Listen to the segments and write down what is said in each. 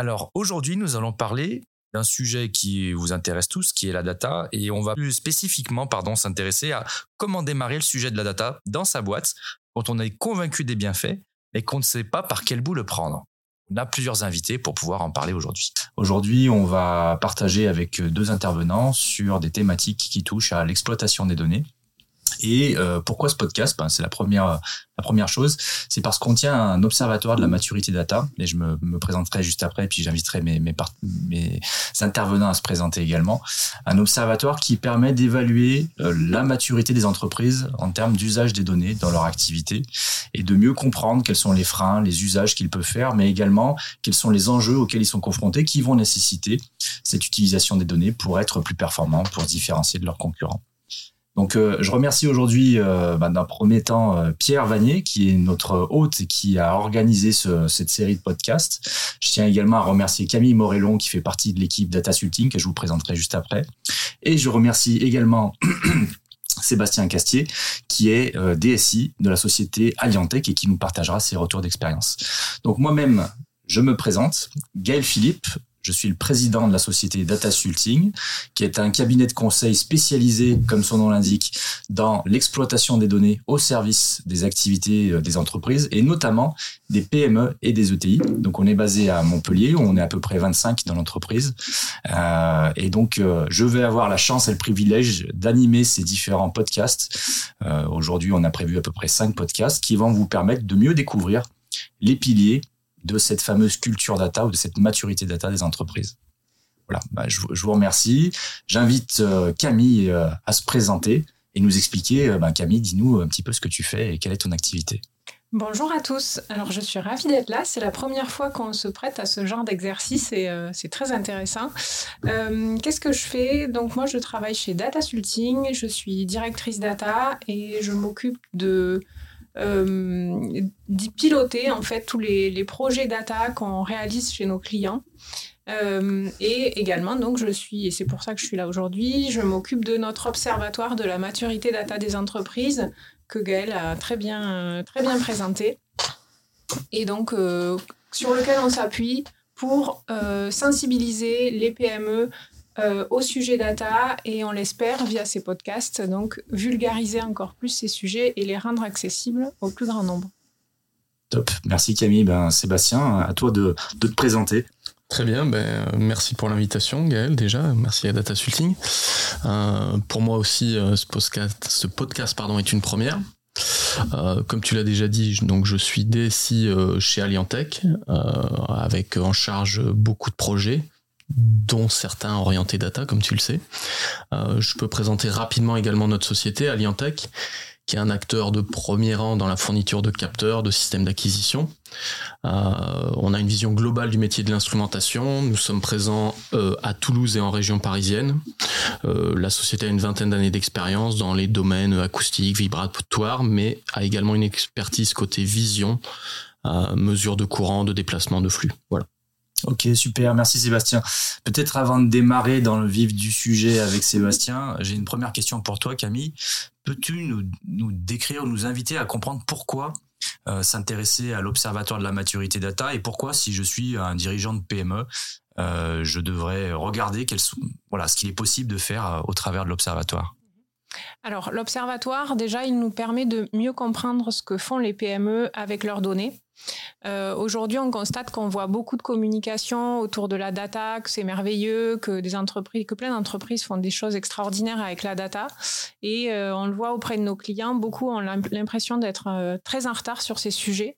Alors aujourd'hui, nous allons parler d'un sujet qui vous intéresse tous, qui est la data, et on va plus spécifiquement, s'intéresser à comment démarrer le sujet de la data dans sa boîte quand on est convaincu des bienfaits, mais qu'on ne sait pas par quel bout le prendre. On a plusieurs invités pour pouvoir en parler aujourd'hui. Aujourd'hui, on va partager avec deux intervenants sur des thématiques qui touchent à l'exploitation des données, et euh, pourquoi ce podcast? Ben, C'est la première, la première chose. C'est parce qu'on tient un observatoire de la maturité data. Et je me, me présenterai juste après, puis j'inviterai mes, mes, mes, intervenants à se présenter également. Un observatoire qui permet d'évaluer euh, la maturité des entreprises en termes d'usage des données dans leur activité et de mieux comprendre quels sont les freins, les usages qu'ils peuvent faire, mais également quels sont les enjeux auxquels ils sont confrontés qui vont nécessiter cette utilisation des données pour être plus performants, pour différencier de leurs concurrents. Donc, euh, je remercie aujourd'hui, euh, bah, d'un premier temps, euh, Pierre Vanier, qui est notre hôte et qui a organisé cette série de podcasts. Je tiens également à remercier Camille Morellon, qui fait partie de l'équipe Data Sulting, que je vous présenterai juste après. Et je remercie également Sébastien Castier, qui est DSI de la société Aliantech et qui nous partagera ses retours d'expérience. Donc, moi-même, je me présente, Gaël Philippe, je suis le président de la société Data Sulting, qui est un cabinet de conseil spécialisé, comme son nom l'indique, dans l'exploitation des données au service des activités euh, des entreprises et notamment des PME et des ETI. Donc, on est basé à Montpellier, on est à peu près 25 dans l'entreprise. Euh, et donc, euh, je vais avoir la chance et le privilège d'animer ces différents podcasts. Euh, Aujourd'hui, on a prévu à peu près 5 podcasts qui vont vous permettre de mieux découvrir les piliers de cette fameuse culture data ou de cette maturité data des entreprises. Voilà, bah, je, vous remercie. J'invite euh, Camille euh, à se présenter et nous expliquer. Euh, bah, Camille, dis-nous un petit peu ce que tu fais et quelle est ton activité. Bonjour à tous. Alors je suis ravie d'être là. C'est la première fois qu'on se prête à ce genre d'exercice et c'est très intéressant. Qu'est-ce que je fais? Donc moi je travaille chez Data Sulting. Je suis directrice data et je m'occupe de euh, d'y piloter en fait tous les, projets data qu'on réalise chez nos clients. Euh, et également, donc, je suis, et c'est pour ça que je suis là aujourd'hui, je m'occupe de notre observatoire de la maturité data des entreprises que Gaël a très bien, très bien présenté. Et donc, euh, sur lequel on s'appuie pour sensibiliser les PME euh, au sujet data et on l'espère via ces podcasts, donc vulgariser encore plus ces sujets et les rendre accessibles au plus grand nombre. Top, merci Camille. Ben, Sébastien, à toi de, te présenter. Très bien, ben, merci pour l'invitation Gaël déjà, merci à Data Sulting. Euh, pour moi aussi, euh, ce podcast, ce podcast pardon, est une première. comme tu l'as déjà dit, donc je suis DSI chez Aliantech, avec en charge beaucoup de projets, dont certains orientés data, comme tu le sais. Euh, je peux présenter rapidement également notre société, Aliantech, qui est un acteur de premier rang dans la fourniture de capteurs, de systèmes d'acquisition. Euh, on a une vision globale du métier de l'instrumentation. Nous sommes présents euh, à Toulouse et en région parisienne. la société a une vingtaine d'années d'expérience dans les domaines acoustiques, vibratoires, mais a également une expertise côté vision, mesure de courant, de déplacement, de flux. Voilà. Ok, super, merci Sébastien. Peut-être avant de démarrer dans le vif du sujet avec Sébastien, j'ai une première question pour toi Camille. Peux-tu nous, nous décrire, nous inviter à comprendre pourquoi euh, s'intéresser à l'observatoire de la maturité data et pourquoi si je suis un dirigeant de PME, euh, je devrais regarder quels sont, voilà, ce qu'il est possible de faire euh, au travers de l'observatoire? Alors, l'observatoire, déjà, il nous permet de mieux comprendre ce que font les PME avec leurs données. Euh, aujourd'hui, on constate qu'on voit beaucoup de communication autour de la data, que c'est merveilleux, que des entreprises, que plein d'entreprises font des choses extraordinaires avec la data. Et euh, on le voit auprès de nos clients, beaucoup ont l'impression d'être euh, très en retard sur ces sujets.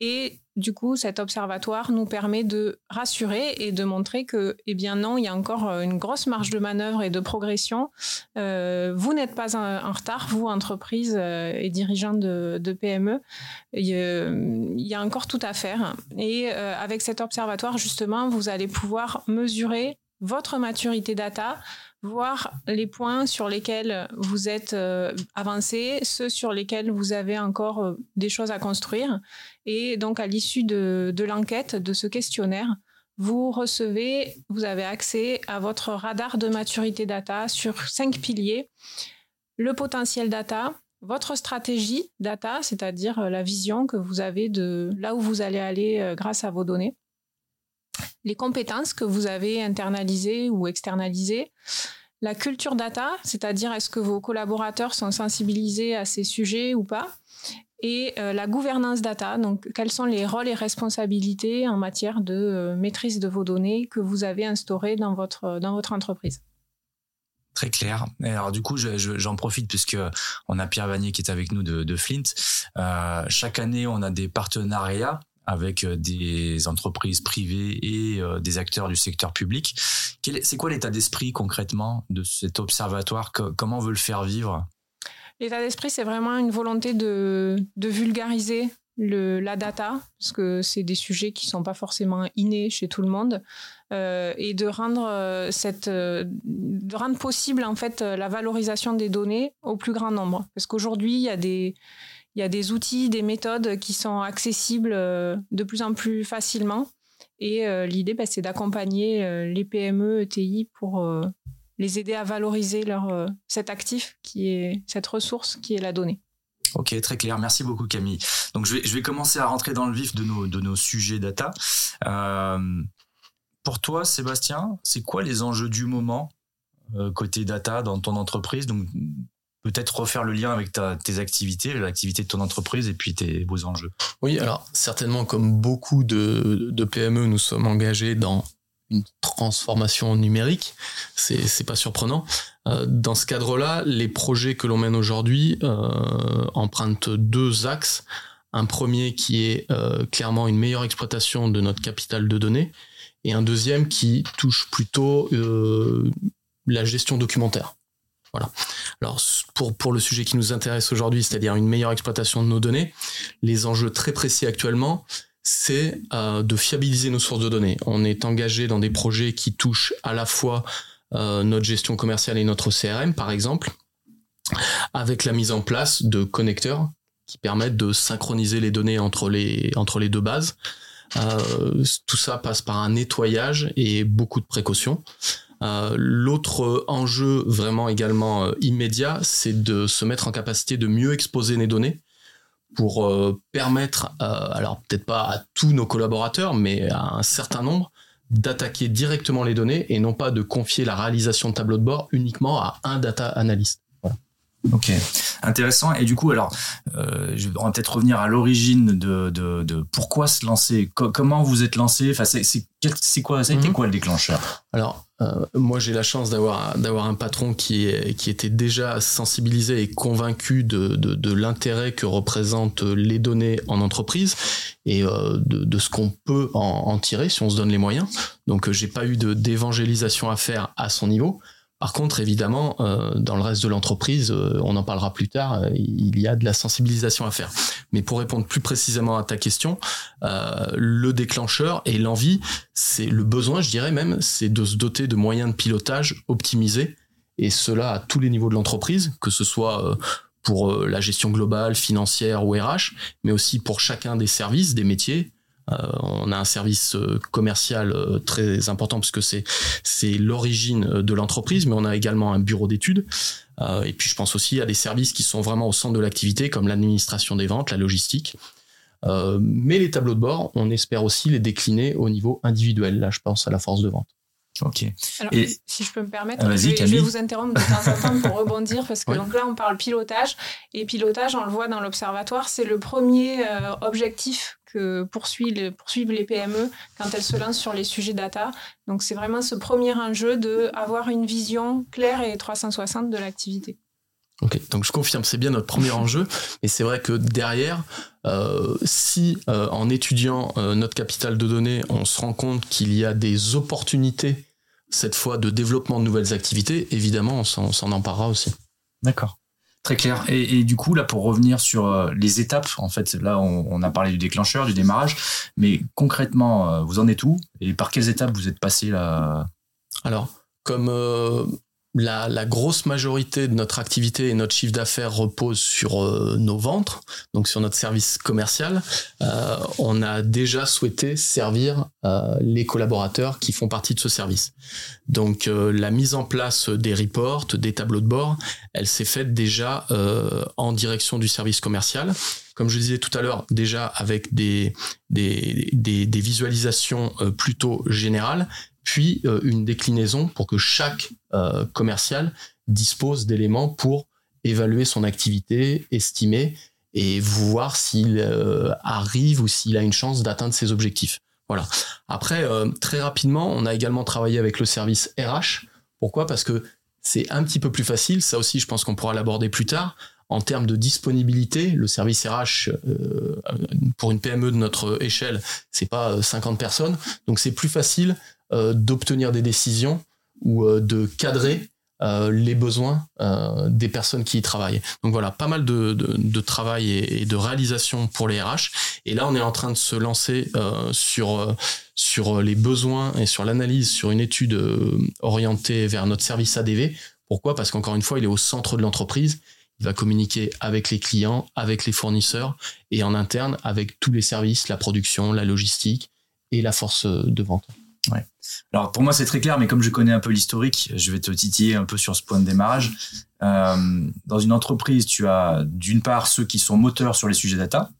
Et du coup, cet observatoire nous permet de rassurer et de montrer que, eh bien non, il y a encore une grosse marge de manœuvre et de progression. vous n'êtes pas en, retard, vous, entreprise et dirigeants de, PME. Il y a encore tout à faire. Et euh, avec cet observatoire, justement, vous allez pouvoir mesurer votre maturité data, voir les points sur lesquels vous êtes euh, avancé, ceux sur lesquels vous avez encore euh, des choses à construire. Et donc, à l'issue de, de l'enquête, de ce questionnaire, vous recevez, vous avez accès à votre radar de maturité data sur cinq piliers. Le potentiel data, votre stratégie data, c'est-à-dire euh, la vision que vous avez de là où vous allez aller grâce à vos données. Les compétences que vous avez internalisées ou externalisées, la culture data, c'est-à-dire est-ce que vos collaborateurs sont sensibilisés à ces sujets ou pas, et euh, la gouvernance data, donc quels sont les rôles et responsabilités en matière de euh, maîtrise de vos données que vous avez instaurées dans votre, votre entreprise? Très clair. alors du coup, j'en profite puisque on a Pierre Vanier qui est avec nous de, Flint. Euh, chaque année, on a des partenariats avec euh, des entreprises privées et euh, des acteurs du secteur public. C'est quoi l'état d'esprit concrètement de cet observatoire? Comment on veut le faire vivre? L'état d'esprit, c'est vraiment une volonté de, vulgariser la data, parce que c'est des sujets qui sont pas forcément innés chez tout le monde, euh, et de rendre de rendre possible en fait la valorisation des données au plus grand nombre. Parce qu'aujourd'hui, il y a des il y a des outils, des méthodes qui sont accessibles euh, de plus en plus facilement. Et euh, l'idée, bah, c'est d'accompagner euh, les PME, ETI pour les aider à valoriser leur, cet actif, qui est cette ressource qui est la donnée. Ok, très clair. Merci beaucoup Camille. Donc je vais, je vais commencer à rentrer dans le vif de nos, de nos sujets data. pour toi, Sébastien, c'est quoi les enjeux du moment côté data dans ton entreprise? Peut-être refaire le lien avec tes activités, l'activité de ton entreprise et puis tes, vos enjeux. Oui, alors certainement comme beaucoup de, PME, nous sommes engagés dans une transformation numérique, c'est pas surprenant. Euh, dans ce cadre-là, les projets que l'on mène aujourd'hui euh, empruntent deux axes. Un premier qui est euh, clairement une meilleure exploitation de notre capital de données et un deuxième qui touche plutôt la gestion documentaire. Voilà. Alors pour, pour le sujet qui nous intéresse aujourd'hui, c'est-à-dire une meilleure exploitation de nos données, les enjeux très précis actuellement, c'est euh, de fiabiliser nos sources de données. On est engagé dans des projets qui touchent à la fois euh, notre gestion commerciale et notre CRM, par exemple, avec la mise en place de connecteurs qui permettent de synchroniser les données entre les, entre les deux bases. Euh, tout ça passe par un nettoyage et beaucoup de précautions. Euh, l'autre enjeu vraiment également euh, immédiat, c'est de se mettre en capacité de mieux exposer les données pour euh, permettre, alors peut-être pas à tous nos collaborateurs, mais à un certain nombre, d'attaquer directement les données et non pas de confier la réalisation de tableau de bord uniquement à un data analyst. Ok, intéressant. Et du coup, alors, euh, on va peut-être revenir à l'origine de, de, de, pourquoi se lancer. comment vous êtes lancé? Enfin, c'est, quoi Ça a été mhm. quoi le déclencheur? Alors, euh, moi, j'ai la chance d'avoir d'avoir un patron qui est, qui était déjà sensibilisé et convaincu de, de, de l'intérêt que représentent les données en entreprise et euh, de, de, ce qu'on peut en, en, tirer si on se donne les moyens. Donc, euh, j'ai pas eu d'évangélisation à faire à son niveau. Par contre, évidemment, euh, dans le reste de l'entreprise, euh, on en parlera plus tard, euh, il y a de la sensibilisation à faire. Mais pour répondre plus précisément à ta question, le déclencheur et l'envie, c'est le besoin, je dirais même, c'est de se doter de moyens de pilotage optimisés, et cela à tous les niveaux de l'entreprise, que ce soit pour la gestion globale, financière ou RH, mais aussi pour chacun des services, des métiers, on a un service euh, commercial euh, très important parce que c'est c'est l'origine de l'entreprise, mais on a également un bureau d'études. et puis je pense aussi à des services qui sont vraiment au centre de l'activité, comme l'administration des ventes, la logistique. mais les tableaux de bord, on espère aussi les décliner au niveau individuel. Là, je pense à la force de vente. Ok. Alors, si je peux me permettre, ah, je, vais, vous interrompre de temps en temps pour rebondir parce que donc là on parle pilotage et pilotage, on le voit dans l'observatoire, c'est le premier objectif que poursuivent, poursuivent les PME quand elles se lancent sur les sujets data. Donc c'est vraiment ce premier enjeu de avoir une vision claire et 360 de l'activité. Ok, donc je confirme, c'est bien notre premier enjeu, et c'est vrai que derrière, euh, si euh, en étudiant euh, notre capital de données, on se rend compte qu'il y a des opportunités cette fois de développement de nouvelles activités, évidemment, on s'en emparera aussi. D'accord. Très clair. Et, du coup, là, pour revenir sur euh, les étapes, en fait, là, on, a parlé du déclencheur, du démarrage, mais concrètement, euh, vous en êtes où? Et par quelles étapes vous êtes passé là? Alors, comme euh, la, grosse majorité de notre activité et notre chiffre d'affaires repose sur euh, nos ventes, donc sur notre service commercial. Euh, on a déjà souhaité servir euh, les collaborateurs qui font partie de ce service. Donc la mise en place des reports, des tableaux de bord, elle s'est faite déjà en direction du service commercial comme je disais tout à l'heure, déjà avec des, visualisations plutôt générales, puis une déclinaison pour que chaque commercial dispose d'éléments pour évaluer son activité, estimer et voir s'il arrive ou s'il a une chance d'atteindre ses objectifs. Voilà. Après, euh, très rapidement, on a également travaillé avec le service RH. Pourquoi? Parce que c'est un petit peu plus facile. Ça aussi, je pense qu'on pourra l'aborder plus tard. En termes de disponibilité, le service RH euh, pour une PME de notre échelle, c'est pas 50 euh, personnes, donc c'est plus facile d'obtenir des décisions ou de cadrer euh, les besoins euh, des personnes qui y travaillent. Donc voilà, pas mal de, travail et, de réalisation pour les RH. Et là, on est en train de se lancer euh, sur, sur les besoins et sur l'analyse sur une étude orientée vers notre service ADV. Pourquoi? Parce qu'encore une fois, il est au centre de l'entreprise. Il va communiquer avec les clients, avec les fournisseurs et en interne avec tous les services, la production, la logistique et la force de vente. Ouais. Alors pour moi c'est très clair, mais comme je connais un peu l'historique, je vais te titiller un peu sur ce point de démarrage. Euh, dans une entreprise, tu as d'une part ceux qui sont moteurs sur les sujets data.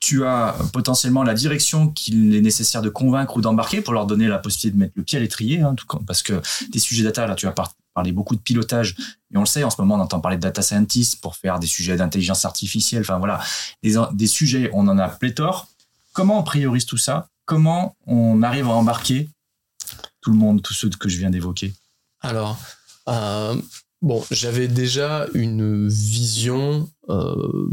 Tu as potentiellement la direction qu'il est nécessaire de convaincre ou d'embarquer pour leur donner la possibilité de mettre le pied à l'étrier, hein, parce que des sujets data, là, tu vas parler beaucoup de pilotage, et on le sait, en ce moment, on entend parler de data scientist pour faire des sujets d'intelligence artificielle, enfin voilà, des, des sujets, on en a pléthore. Comment on priorise tout ça? Comment on arrive à embarquer tout le monde, tous ceux que je viens d'évoquer Alors, euh, bon, j'avais déjà une vision, euh,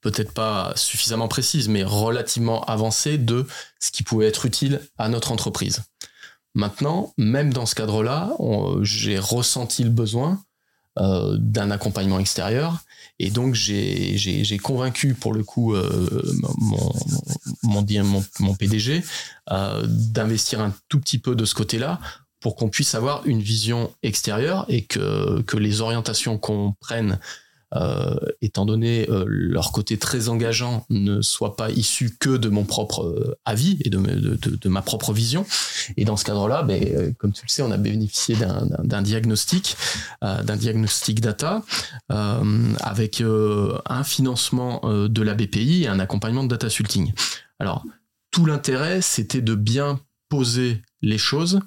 peut-être pas suffisamment précise, mais relativement avancée de ce qui pouvait être utile à notre entreprise. Maintenant, même dans ce cadre-là, j'ai ressenti le besoin euh, d'un accompagnement extérieur. Et donc, j'ai convaincu, pour le coup, mon, mon, mon, PDG euh, d'investir un tout petit peu de ce côté-là pour qu'on puisse avoir une vision extérieure et que, que les orientations qu'on prenne euh, étant donné euh, leur côté très engageant, ne soient pas issus que de mon propre avis et de, ma propre vision. Et dans ce cadre-là, ben, comme tu le sais, on a bénéficié d'un diagnostic, d'un diagnostic data, avec un financement de la BPI et un accompagnement de data sulting. Alors, tout l'intérêt, c'était de bien poser les choses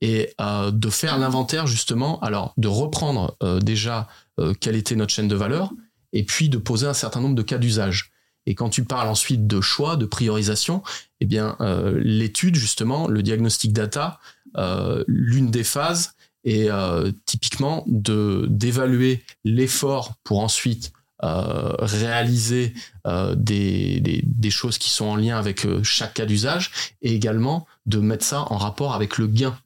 et euh, de faire l'inventaire justement, alors de reprendre euh, déjà euh, quelle était notre chaîne de valeur et puis de poser un certain nombre de cas d'usage. Et quand tu parles ensuite de choix, de priorisation, eh bien l'étude justement, le diagnostic data, l'une des phases est typiquement d'évaluer l'effort pour ensuite réaliser euh, des, des, choses qui sont en lien avec euh, chaque cas d'usage et également de mettre ça en rapport avec le gain.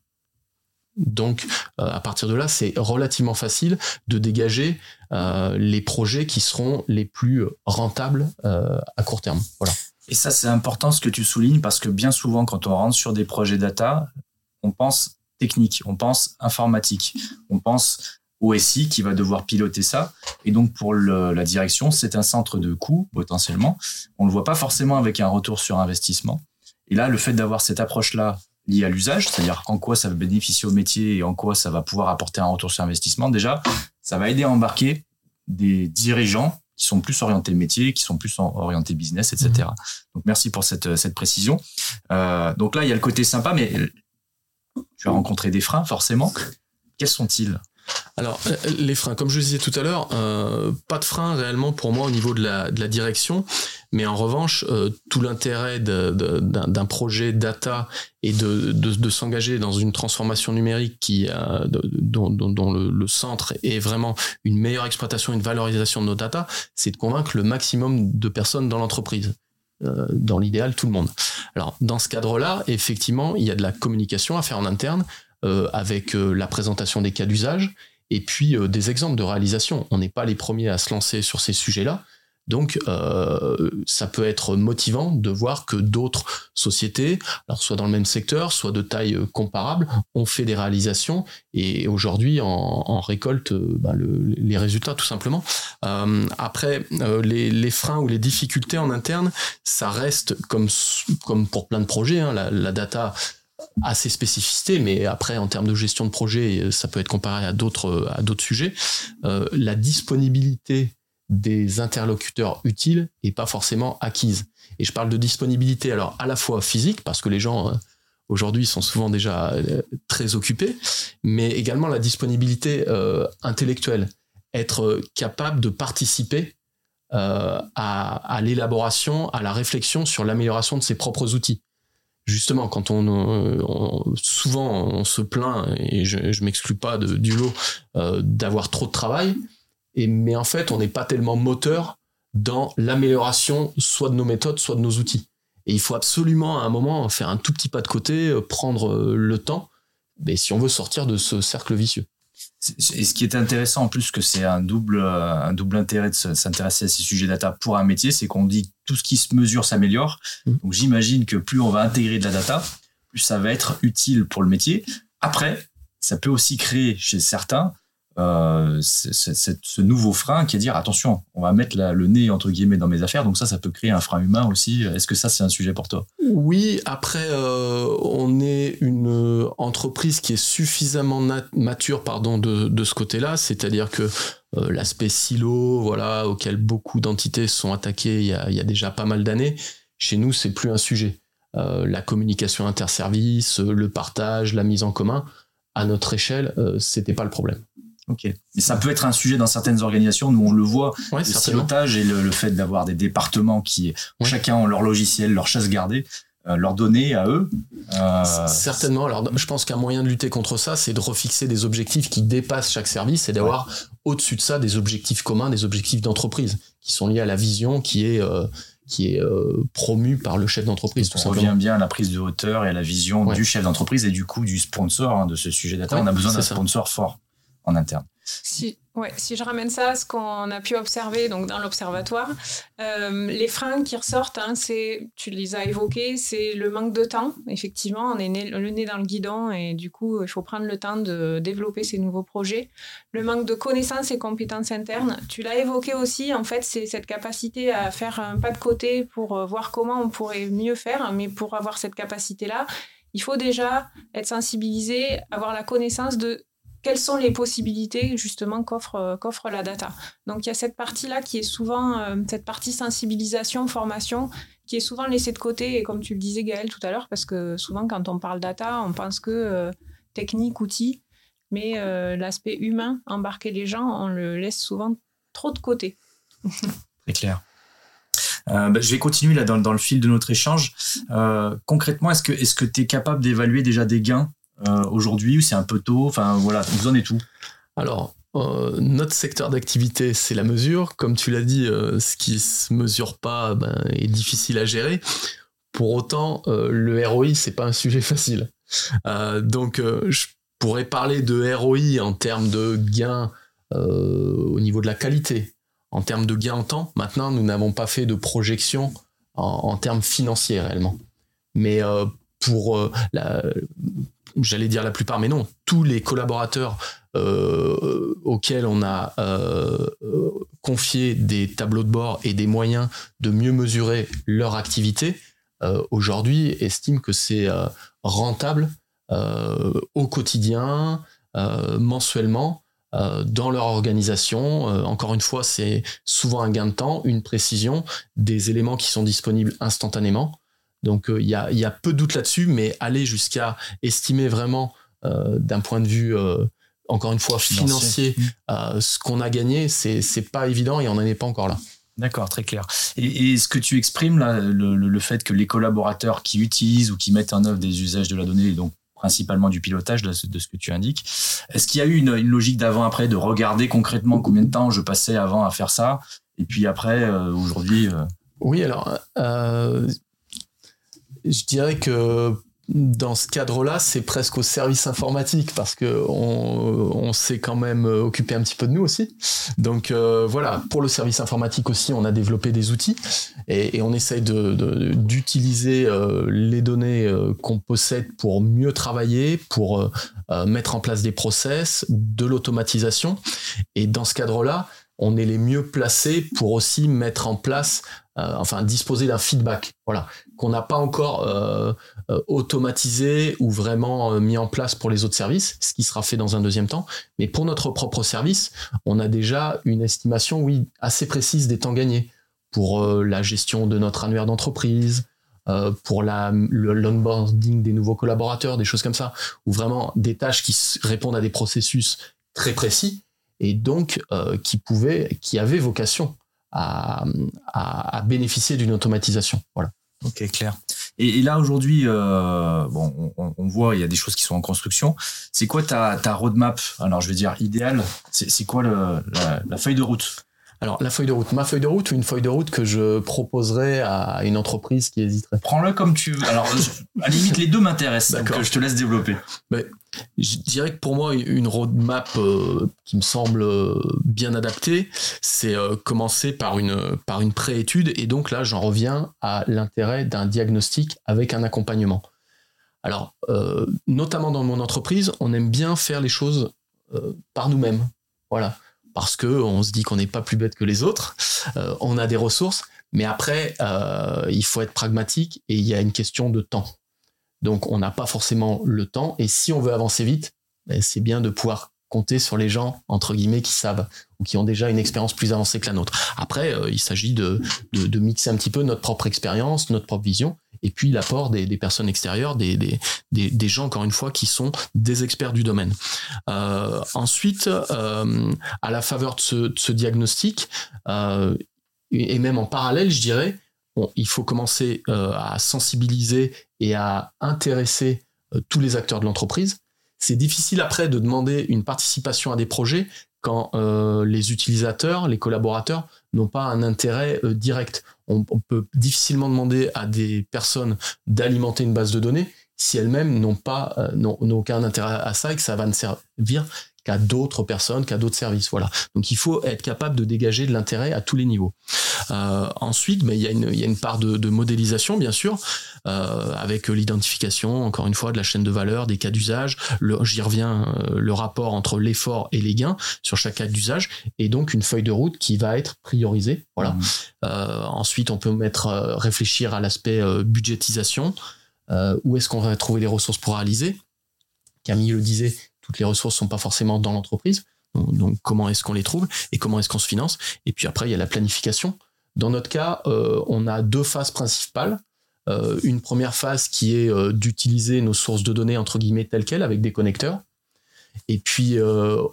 Donc à partir de là, c'est relativement facile de dégager les projets qui seront les plus rentables à court terme. Voilà. Et ça, c'est important ce que tu soulignes parce que bien souvent, quand on rentre sur des projets data, on pense technique, on pense informatique, on pense OSI qui va devoir piloter ça. Et donc pour la direction, c'est un centre de coût potentiellement. On ne le voit pas forcément avec un retour sur investissement. Et là, le fait d'avoir cette approche-là liée à l'usage, c'est-à-dire en quoi ça va bénéficier au métier et en quoi ça va pouvoir apporter un retour sur investissement, déjà, ça va aider à embarquer des dirigeants qui sont plus orientés métier, qui sont plus orientés business, etc. Mmh. Donc merci pour cette, cette précision. Euh, donc là, il y a le côté sympa, mais tu as rencontré des freins forcément. Quels sont-ils? Alors, euh, les freins, comme je le disais tout à l'heure, euh, pas de frein réellement pour moi au niveau de la, direction, mais en revanche, euh, tout l'intérêt d'un projet data et de, s'engager dans une transformation numérique qui, dont, le, centre est vraiment une meilleure exploitation, une valorisation de nos data, c'est de convaincre le maximum de personnes dans l'entreprise. dans l'idéal, tout le monde. Alors, dans ce cadre-là, effectivement, il y a de la communication à faire en interne, avec euh, la présentation des cas d'usage et puis euh, des exemples de réalisation. On n'est pas les premiers à se lancer sur ces sujets-là. Donc, ça peut être motivant de voir que d'autres sociétés, alors soit dans le même secteur, soit de taille comparable, ont fait des réalisations et aujourd'hui en, récolte bah, les résultats tout simplement. après, les, freins ou les difficultés en interne, ça reste comme, comme pour plein de projets. Hein, la, la, data, à ses spécificités, mais après en termes de gestion de projet, ça peut être comparé à d'autres d'autres sujets. Euh, la disponibilité des interlocuteurs utiles et pas forcément acquises. Et je parle de disponibilité, alors à la fois physique, parce que les gens aujourd'hui sont souvent déjà euh, très occupés, mais également la disponibilité euh, intellectuelle, être capable de participer euh, à, l'élaboration, à la réflexion sur l'amélioration de ses propres outils. Justement, quand on, souvent on se plaint et je, je m'exclus pas du lot d'avoir trop de travail, mais en fait on n'est pas tellement moteur dans l'amélioration soit de nos méthodes, soit de nos outils. Et il faut absolument à un moment faire un tout petit pas de côté, euh, prendre euh, le temps, mais si on veut sortir de ce cercle vicieux. Et ce qui est intéressant en plus que c'est un double, euh, un double intérêt de s'intéresser à ces sujets data pour un métier, c'est qu'on dit tout ce qui se mesure s'améliore. Mmh. Donc j'imagine que plus on va intégrer de la data, plus ça va être utile pour le métier. Après, ça peut aussi créer chez certains euh, ce nouveau frein qui est dire attention, on va mettre le nez entre guillemets dans mes affaires. Donc ça, ça peut créer un frein humain aussi. Est-ce que ça, c'est un sujet pour toi? Oui. Après, euh, on est une entreprise qui est suffisamment mature, pardon, de, ce côté-là. C'est-à-dire que euh, l'aspect silo, voilà, auquel beaucoup d'entités sont attaquées il y, a, il y a déjà pas mal d'années. Chez nous, c'est plus un sujet. la communication interservice, le partage, la mise en commun, à notre échelle, c'était pas le problème. Ok. Et ça peut être un sujet dans certaines organisations. Nous, on le voit, le silotage et le, fait d'avoir des départements qui, chacun ont leur logiciel, leur chasse gardée, euh, leurs données à eux. Euh, certainement. Alors, je pense qu'un moyen de lutter contre ça, c'est de refixer des objectifs qui dépassent chaque service et d'avoir au-dessus de ça des objectifs communs, des objectifs d'entreprise qui sont liés à la vision qui est euh, qui est promue par le chef d'entreprise. On revient bien à la prise de hauteur et à la vision du chef d'entreprise et du coup du sponsor hein, de ce sujet data. on a besoin d'un sponsor fort interne. Si, ouais, si je ramène ça à ce qu'on a pu observer donc dans l'observatoire, euh, les freins qui ressortent, hein, c'est, tu les as évoqués, c'est le manque de temps. Effectivement, on est le nez dans le guidon et du coup, il faut prendre le temps de développer ces nouveaux projets. Le manque de connaissances et compétences internes, tu l'as évoqué aussi, en fait, c'est cette capacité à faire un pas de côté pour euh, voir comment on pourrait mieux faire, mais pour avoir cette capacité-là, il faut déjà être sensibilisé, avoir la connaissance de quelles sont les possibilités justement qu'offre euh, qu'offre la data. Donc il y a cette partie-là qui est souvent, euh, cette partie sensibilisation, formation, qui est souvent laissée de côté, et comme tu le disais Gaël tout à l'heure, parce que souvent quand on parle data, on pense que euh, technique, outil, mais l'aspect humain, embarquer les gens, on le laisse souvent trop de côté. Très clair. Bah, je vais continuer là dans, dans, le fil de notre échange. concrètement, est-ce que tu es capable d'évaluer déjà des gains aujourd'hui ou c'est un peu tôt Enfin voilà, vous en êtes tout. Alors, euh, notre secteur d'activité, c'est la mesure. Comme tu l'as dit, euh, ce qui se mesure pas ben, est difficile à gérer. Pour autant, le ROI, c'est pas un sujet facile. donc, je pourrais parler de ROI en termes de gains au niveau de la qualité, en termes de gains en temps. Maintenant, nous n'avons pas fait de projection en termes financiers réellement. Mais pour la, j'allais dire la plupart, mais non, tous les collaborateurs euh, auxquels on a euh, confié des tableaux de bord et des moyens de mieux mesurer leur activité, euh, aujourd'hui estiment que c'est rentable au quotidien, mensuellement, dans leur organisation. encore une fois, c'est souvent un gain de temps, une précision, des éléments qui sont disponibles instantanément. Donc euh, il y, a, peu de doute là-dessus, mais aller jusqu'à estimer vraiment euh, d'un point de vue, euh, encore une fois, financier, mmh. ce qu'on a gagné, c'est pas évident et on n'en est pas encore là. D'accord, très clair. Et, ce que tu exprimes là, le, fait que les collaborateurs qui utilisent ou qui mettent en œuvre des usages de la donnée, donc principalement du pilotage de, ce que tu indiques, est-ce qu'il y a eu une, logique d'avant-après, de regarder concrètement combien de temps je passais avant à faire ça, et puis après, aujourd'hui Oui, alors, je dirais que dans ce cadre-là, c'est presque au service informatique parce que on, s'est quand même occupé un petit peu de nous aussi. Donc euh, voilà, pour le service informatique aussi, on a développé des outils et, on essaye d'utiliser euh, les données euh, qu'on possède pour mieux travailler, pour mettre en place des process, de l'automatisation. Et dans ce cadre-là, on est les mieux placés pour aussi mettre en place, euh, enfin disposer d'un feedback, voilà, qu'on n'a pas encore euh, euh, automatisé ou vraiment mis en place pour les autres services, ce qui sera fait dans un deuxième temps. Mais pour notre propre service, on a déjà une estimation, oui, assez précise des temps gagnés pour la gestion de notre annuaire d'entreprise, pour la, le l'onboarding des nouveaux collaborateurs, des choses comme ça, ou vraiment des tâches qui répondent à des processus très précis et donc euh, qui pouvait, qui avait vocation à, bénéficier d'une automatisation. Voilà. Ok, clair. Et, là aujourd'hui, euh, bon, on, voit il y a des choses qui sont en construction. C'est quoi ta, roadmap? Alors je veux dire idéal. C'est quoi la, feuille de route? Alors, la feuille de route, ma feuille de route ou une feuille de route que je proposerai à une entreprise qui hésiterait Prends-le comme tu veux. Alors, à la limite, les deux m'intéressent, donc je te laisse développer. Mais, je dirais que pour moi, une roadmap euh, qui me semble euh, bien adaptée, c'est euh, commencer par une, par une préétude. Et donc là, j'en reviens à l'intérêt d'un diagnostic avec un accompagnement. Alors, notamment dans mon entreprise, on aime bien faire les choses par nous-mêmes. Voilà parce que on se dit qu'on n'est pas plus bête que les autres, euh, on a des ressources, mais après, euh, il faut être pragmatique et il y a une question de temps. Donc, on n'a pas forcément le temps, et si on veut avancer vite, ben, c'est bien de pouvoir compter sur les gens, entre guillemets, qui savent ou qui ont déjà une expérience plus avancée que la nôtre. Après, euh, il s'agit de, mixer un petit peu notre propre expérience, notre propre vision, et puis l'apport des, personnes extérieures, des, gens, encore une fois, qui sont des experts du domaine. Euh, ensuite, euh, à la faveur de ce, diagnostic, et même en parallèle, je dirais, il faut commencer à sensibiliser et à intéresser tous les acteurs de l'entreprise. C'est difficile après de demander une participation à des projets quand les utilisateurs, les collaborateurs n'ont pas un intérêt direct. On, peut difficilement demander à des personnes d'alimenter une base de données si elles-mêmes n'ont pas euh, n'ont aucun intérêt à ça et que ça va ne servir qu'à d'autres personnes, qu'à d'autres services. Voilà. Donc il faut être capable de dégager de l'intérêt à tous les niveaux. Euh, ensuite, mais il, y a une, il y a une part de, modélisation, bien sûr, euh, avec l'identification, encore une fois, de la chaîne de valeur, des cas d'usage. J'y reviens, euh, le rapport entre l'effort et les gains sur chaque cas d'usage, et donc une feuille de route qui va être priorisée. Voilà. Mmh. Ensuite, on peut mettre réfléchir à l'aspect budgétisation. où est-ce qu'on va trouver les ressources pour réaliser Camille le disait, toutes les ressources sont pas forcément dans l'entreprise. Donc, comment est-ce qu'on les trouve et comment est-ce qu'on se finance? Et puis après, il y a la planification. Dans notre cas, euh, on a deux phases principales. Euh, une première phase qui est euh, d'utiliser nos sources de données entre guillemets telles quelles avec des connecteurs. Et puis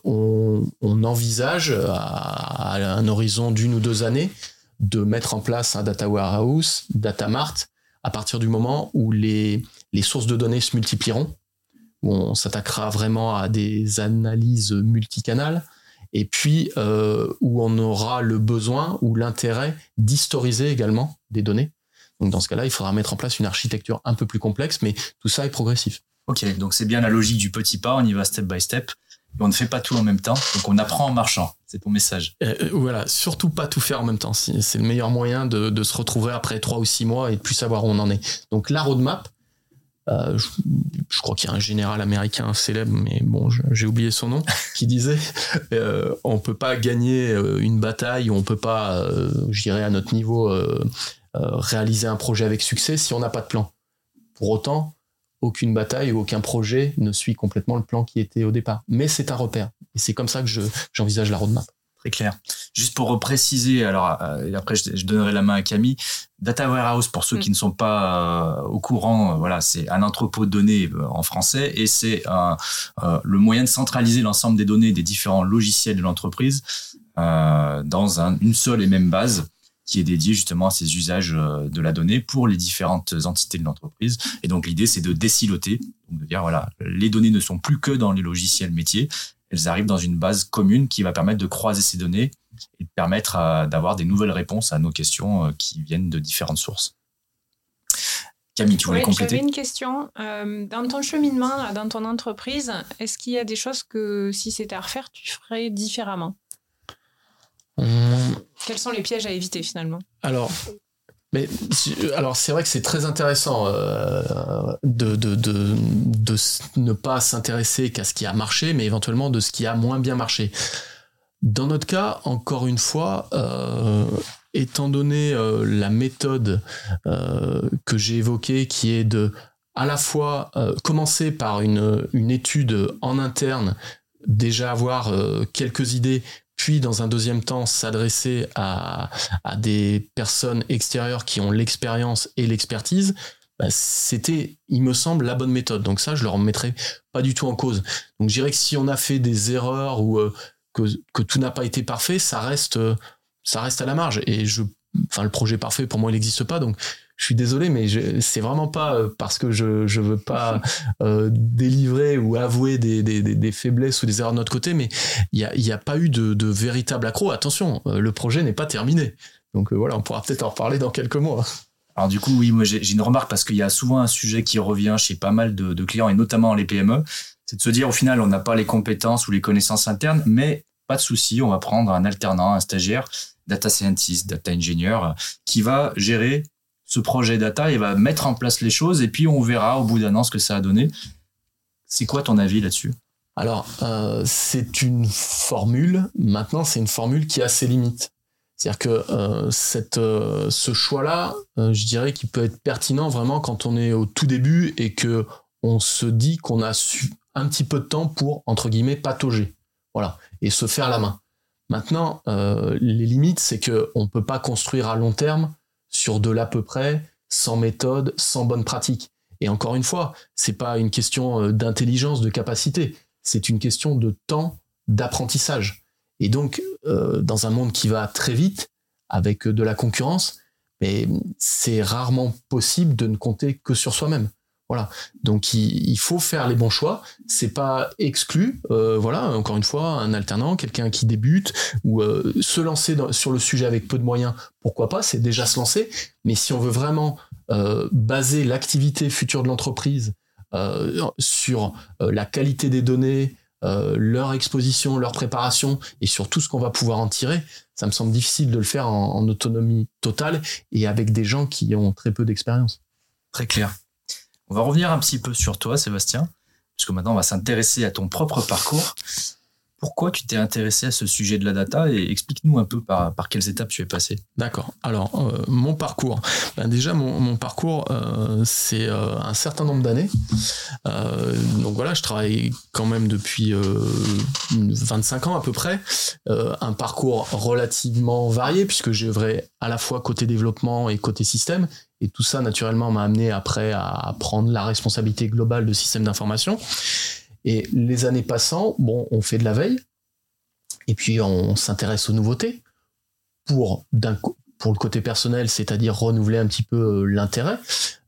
on, envisage à, un horizon d'une ou deux années de mettre en place un data warehouse, data mart, à partir du moment où les, les sources de données se multiplieront où on s'attaquera vraiment à des analyses multicanales, et puis euh, où on aura le besoin ou l'intérêt d'historiser également des données. Donc dans ce cas-là, il faudra mettre en place une architecture un peu plus complexe, mais tout ça est progressif. Ok, donc c'est bien la logique du petit pas, on y va step by step. Et on ne fait pas tout en même temps, donc on apprend en marchant. C'est ton message. Euh, euh, voilà, surtout pas tout faire en même temps. C'est le meilleur moyen de, de, se retrouver après trois ou six mois et de plus savoir où on en est. Donc la roadmap, euh, je, crois qu'il y a un général américain célèbre, mais bon, j'ai oublié son nom, qui disait euh, on peut pas gagner euh, une bataille, on peut pas, euh, j'irai à notre niveau, réaliser un projet avec succès si on n'a pas de plan. Pour autant, aucune bataille ou aucun projet ne suit complètement le plan qui était au départ. Mais c'est un repère. Et c'est comme ça que j'envisage la roadmap clair. Juste pour préciser, alors euh, après je, donnerai la main à Camille. Data warehouse pour ceux mm. qui ne sont pas euh, au courant, euh, voilà, c'est un entrepôt de données en français et c'est le moyen de centraliser l'ensemble des données des différents logiciels de l'entreprise dans une seule et même base qui est dédiée justement à ces usages de la donnée pour les différentes entités de l'entreprise. Et donc l'idée, c'est de désiloter, donc de dire voilà, les données ne sont plus que dans les logiciels métiers, elles arrivent dans une base commune qui va permettre de croiser ces données et de permettre euh, d'avoir des nouvelles réponses à nos questions euh, qui viennent de différentes sources. Camille, tu voulais compléter J'avais une question. Euh, dans ton cheminement, dans ton entreprise, est-ce qu'il y a des choses que, si c'était à refaire, tu ferais différemment? Quels sont les pièges à éviter finalement? Alors, mais alors c'est vrai que c'est très intéressant euh, de, ne pas s'intéresser qu'à ce qui a marché, mais éventuellement de ce qui a moins bien marché. Dans notre cas, encore une fois, étant donné la méthode que j'ai évoquée, qui est de à la fois commencer par une étude en interne déjà avoir quelques idées, puis dans un deuxième temps s'adresser à, des personnes extérieures qui ont l'expérience et l'expertise, bah, c'était, il me semble, la bonne méthode. Donc ça, je le remettrai pas du tout en cause. Donc je dirais que si on a fait des erreurs ou euh, que, tout n'a pas été parfait, ça reste, ça reste à la marge. Et je, enfin, le projet parfait, pour moi, il n'existe pas. Donc je suis désolé, mais c'est vraiment pas euh, parce que je je veux pas euh, délivrer ou avouer des, des, des, faiblesses ou des erreurs de notre côté, mais il y a, a pas eu de, de véritable accro. Attention, euh, le projet n'est pas terminé. Donc voilà, on pourra peut-être en reparler dans quelques mois. Alors du coup, oui, moi j'ai une remarque parce qu'il y a souvent un sujet qui revient chez pas mal de, de clients et notamment les PME, c'est de se dire au final on n'a pas les compétences ou les connaissances internes, mais pas de souci, on va prendre un alternant, un stagiaire, data scientist, data engineer, qui va gérer ce projet data, il va mettre en place les choses et puis on verra au bout d'un an ce que ça a donné. C'est quoi ton avis là-dessus? Alors, euh, c'est une formule. Maintenant, c'est une formule qui a ses limites. C'est-à-dire que euh, cette, euh, ce choix-là, je dirais qu'il peut être pertinent vraiment quand on est au tout début et que on se dit qu'on a su un petit peu de temps pour entre guillemets patauger, voilà, et se faire la main. Maintenant, les limites, c'est que on peut pas construire à long terme sur de l'à peu près, sans méthode, sans bonne pratique. Et encore une fois, c'est pas une question euh, d'intelligence, de capacité, c'est une question de temps, d'apprentissage. Et donc, euh, dans un monde qui va très vite, avec de la concurrence, c'est rarement possible de ne compter que sur soi-même. Voilà. Donc il, faut faire les bons choix. C'est pas exclu. Euh, voilà. Encore une fois, un alternant, quelqu'un qui débute ou euh, se lancer sur le sujet avec peu de moyens, pourquoi pas? C'est déjà se lancer. Mais si on veut vraiment euh, baser l'activité future de l'entreprise sur la qualité des données, leur exposition, leur préparation et sur tout ce qu'on va pouvoir en tirer, ça me semble difficile de le faire en autonomie totale et avec des gens qui ont très peu d'expérience. Très clair. On va revenir un petit peu sur toi, Sébastien, puisque maintenant on va s'intéresser à ton propre parcours. Pourquoi tu t'es intéressé à ce sujet de la data et explique-nous un peu par, quelles étapes tu es passé. D'accord. Alors, euh, mon parcours. Ben déjà, mon, parcours, euh, c'est euh, un certain nombre d'années. donc voilà, je travaille quand même depuis 25 ans à peu près. un parcours relativement varié, puisque j'œuvrais à la fois côté développement et côté système. Et tout ça, naturellement, m'a amené après à prendre la responsabilité globale de système d'information. Et les années passant, bon, on fait de la veille, et puis on s'intéresse aux nouveautés pour, le côté personnel, c'est-à-dire renouveler un petit peu euh, l'intérêt,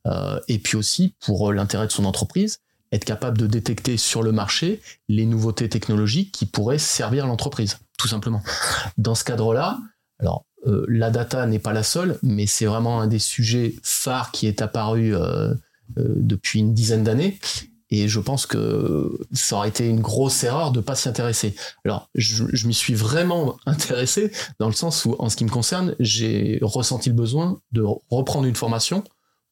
euh, et puis aussi pour l'intérêt de son entreprise, être capable de détecter sur le marché les nouveautés technologiques qui pourraient servir l'entreprise, tout simplement. Dans ce cadre-là, alors euh, la data n'est pas la seule, mais c'est vraiment un des sujets phares qui est apparu depuis une dizaine d'années et je pense que ça aurait été une grosse erreur de pas s'y intéresser. Alors, je, je m'y suis vraiment intéressé dans le sens où, en ce qui me concerne, j'ai ressenti le besoin de reprendre une formation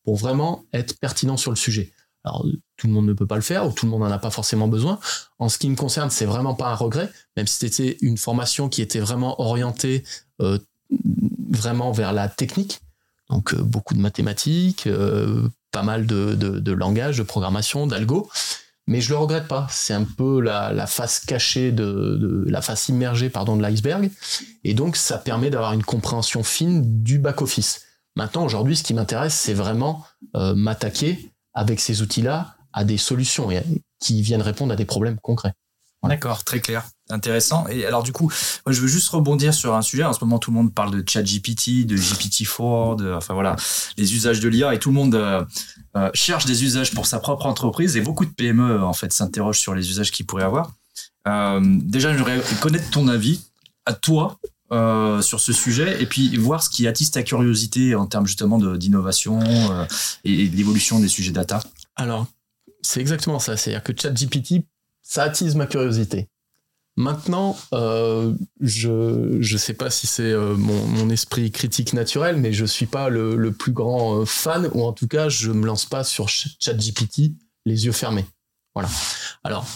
pour vraiment être pertinent sur le sujet. Alors, tout le monde ne peut pas le faire ou tout le monde n'en a pas forcément besoin. En ce qui me concerne, c'est vraiment pas un regret, même si c'était une formation qui était vraiment orientée euh, vraiment vers la technique. Donc, euh, beaucoup de mathématiques, euh, pas mal de, de, de langage, de programmation, d'algo. Mais je le regrette pas. C'est un peu la, face cachée de, la face immergée pardon de l'iceberg. Et donc ça permet d'avoir une compréhension fine du back office. Maintenant aujourd'hui, ce qui m'intéresse, c'est vraiment euh, m'attaquer avec ces outils-là à des solutions qui viennent répondre à des problèmes concrets. D'accord, très clair. Intéressant. Et alors du coup, moi, je veux juste rebondir sur un sujet. En ce moment, tout le monde parle de ChatGPT, de GPT-4, de, enfin voilà, les usages de l'IA et tout le monde euh, euh, cherche des usages pour sa propre entreprise et beaucoup de PME en fait s'interrogent sur les usages qu'ils pourraient avoir. Euh, déjà, j'aimerais connaître ton avis à toi sur ce sujet et puis voir ce qui attise ta curiosité en termes justement d'innovation et, et de l'évolution des sujets data. Alors, c'est exactement ça. C'est-à-dire que ChatGPT ça attise ma curiosité. Maintenant, euh, je ne sais pas si c'est euh, mon, esprit critique naturel, mais je suis pas le, plus grand euh, fan, ou en tout cas, je me lance pas sur ChatGPT les yeux fermés. Voilà. Alors,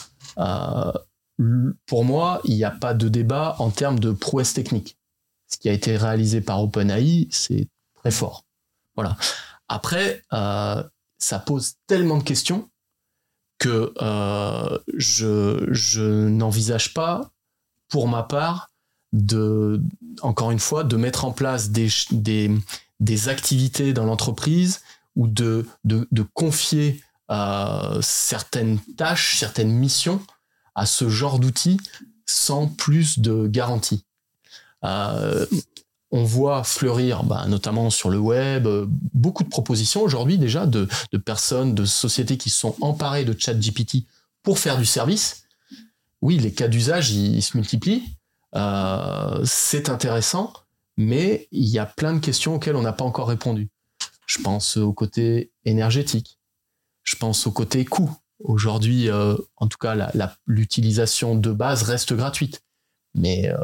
pour moi, il n'y a pas de débat en termes de prouesse technique. Ce qui a été réalisé par OpenAI, c'est très fort. Voilà. Après, ça pose tellement de questions que euh, je, je n'envisage pas, pour ma part, de, encore une fois, de mettre en place des, des, des activités dans l'entreprise ou de, de, confier euh, certaines tâches, certaines missions à ce genre d'outils sans plus de garantie. Euh, on voit fleurir, bah, notamment sur le web, euh, beaucoup de propositions aujourd'hui déjà de, personnes, de sociétés qui sont emparées de ChatGPT pour faire du service. Oui, les cas d'usage, ils, se multiplient. Euh, c'est intéressant, mais il y a plein de questions auxquelles on n'a pas encore répondu. Je pense au côté énergétique. Je pense au côté coût. Aujourd'hui, euh, en tout cas, l'utilisation de base reste gratuite mais euh,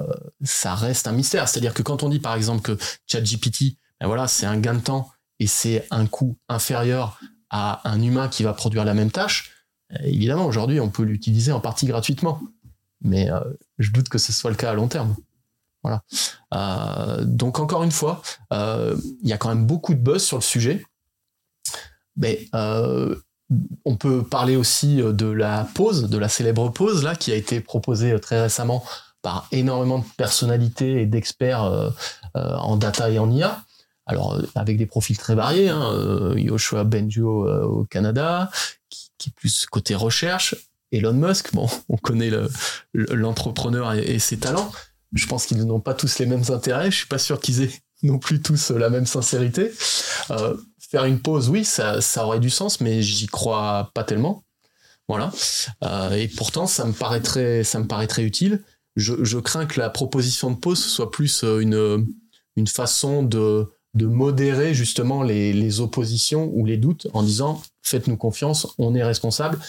ça reste un mystère. C'est-à-dire que quand on dit par exemple que ChatGPT, ben voilà, c'est un gain de temps et c'est un coût inférieur à un humain qui va produire la même tâche, euh, évidemment aujourd'hui on peut l'utiliser en partie gratuitement, mais euh, je doute que ce soit le cas à long terme. Voilà. donc encore une fois, il y a quand même beaucoup de buzz sur le sujet. Mais on peut parler aussi de la pause, de la célèbre pause là, qui a été proposée très récemment par énormément de personnalités et d'experts euh, euh, en data et en IA. Alors, euh, avec des profils très variés, hein, Yoshua Benjo au Canada, qui, est plus côté recherche, Elon Musk, bon, on connaît l'entrepreneur et, ses talents. Je pense qu'ils n'ont pas tous les mêmes intérêts. Je suis pas sûr qu'ils aient non plus tous la même sincérité. faire une pause, oui, ça, ça aurait du sens, mais j'y crois pas tellement. Voilà. et pourtant, ça me paraîtrait, ça me paraîtrait utile je, crains que la proposition de pause soit plus euh, une, une façon de, de modérer justement les, les, oppositions ou les doutes en disant faites-nous confiance, on est responsable.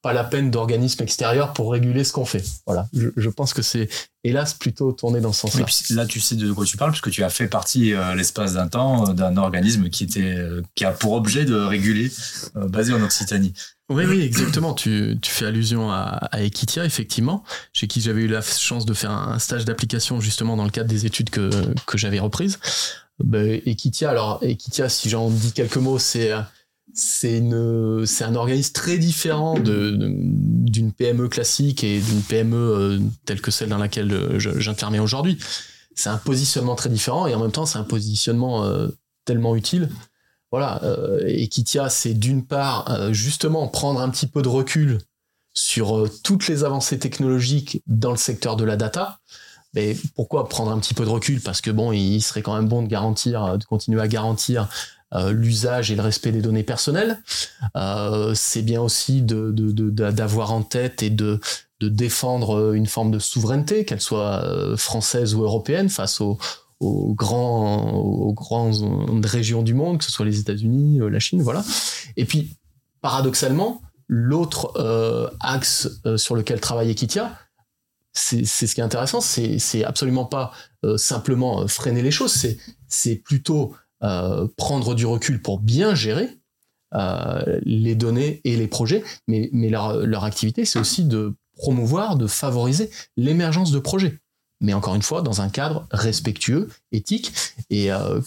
Pas la peine d'organismes extérieurs pour réguler ce qu'on fait. Voilà. Je, pense que c'est hélas plutôt tourné dans ce sens-là. là, tu sais de quoi tu parles, puisque tu as fait partie, euh, l'espace d'un temps, euh, d'un organisme qui, était, qui a pour objet de réguler, basé en Occitanie. Oui, oui, exactement. tu, tu, fais allusion à, à, Equitia, effectivement, chez qui j'avais eu la chance de faire un stage d'application justement dans le cadre des études que, que j'avais reprises. Ben, Equitia, alors Equitia, si j'en dis quelques mots, c'est c'est une c'est un organisme très différent de d'une PME classique et d'une PME euh, telle que celle dans laquelle euh, j'interviens aujourd'hui. C'est un positionnement très différent et en même temps c'est un positionnement euh, tellement utile voilà, euh, Equitia, c'est d'une part euh, justement prendre un petit peu de recul sur euh, toutes les avancées technologiques dans le secteur de la data. Mais pourquoi prendre un petit peu de recul? Parce que bon, il serait quand même bon de garantir, de continuer à garantir l'usage et le respect des données personnelles. c'est bien aussi d'avoir en tête et de défendre une forme de souveraineté, qu'elle soit française ou européenne, face aux, aux grands, aux grandes régions du monde, que ce soit les États-Unis, euh, la Chine, voilà. Et puis, paradoxalement, l'autre euh, axe euh, sur lequel travaille Equitia, c'est ce qui est intéressant, c'est absolument pas simplement freiner les choses, c'est plutôt prendre du recul pour bien gérer les données et les projets, mais, mais leur, leur activité, c'est aussi de promouvoir, de favoriser l'émergence de projets mais encore une fois, dans un cadre respectueux, éthique. Et, euh,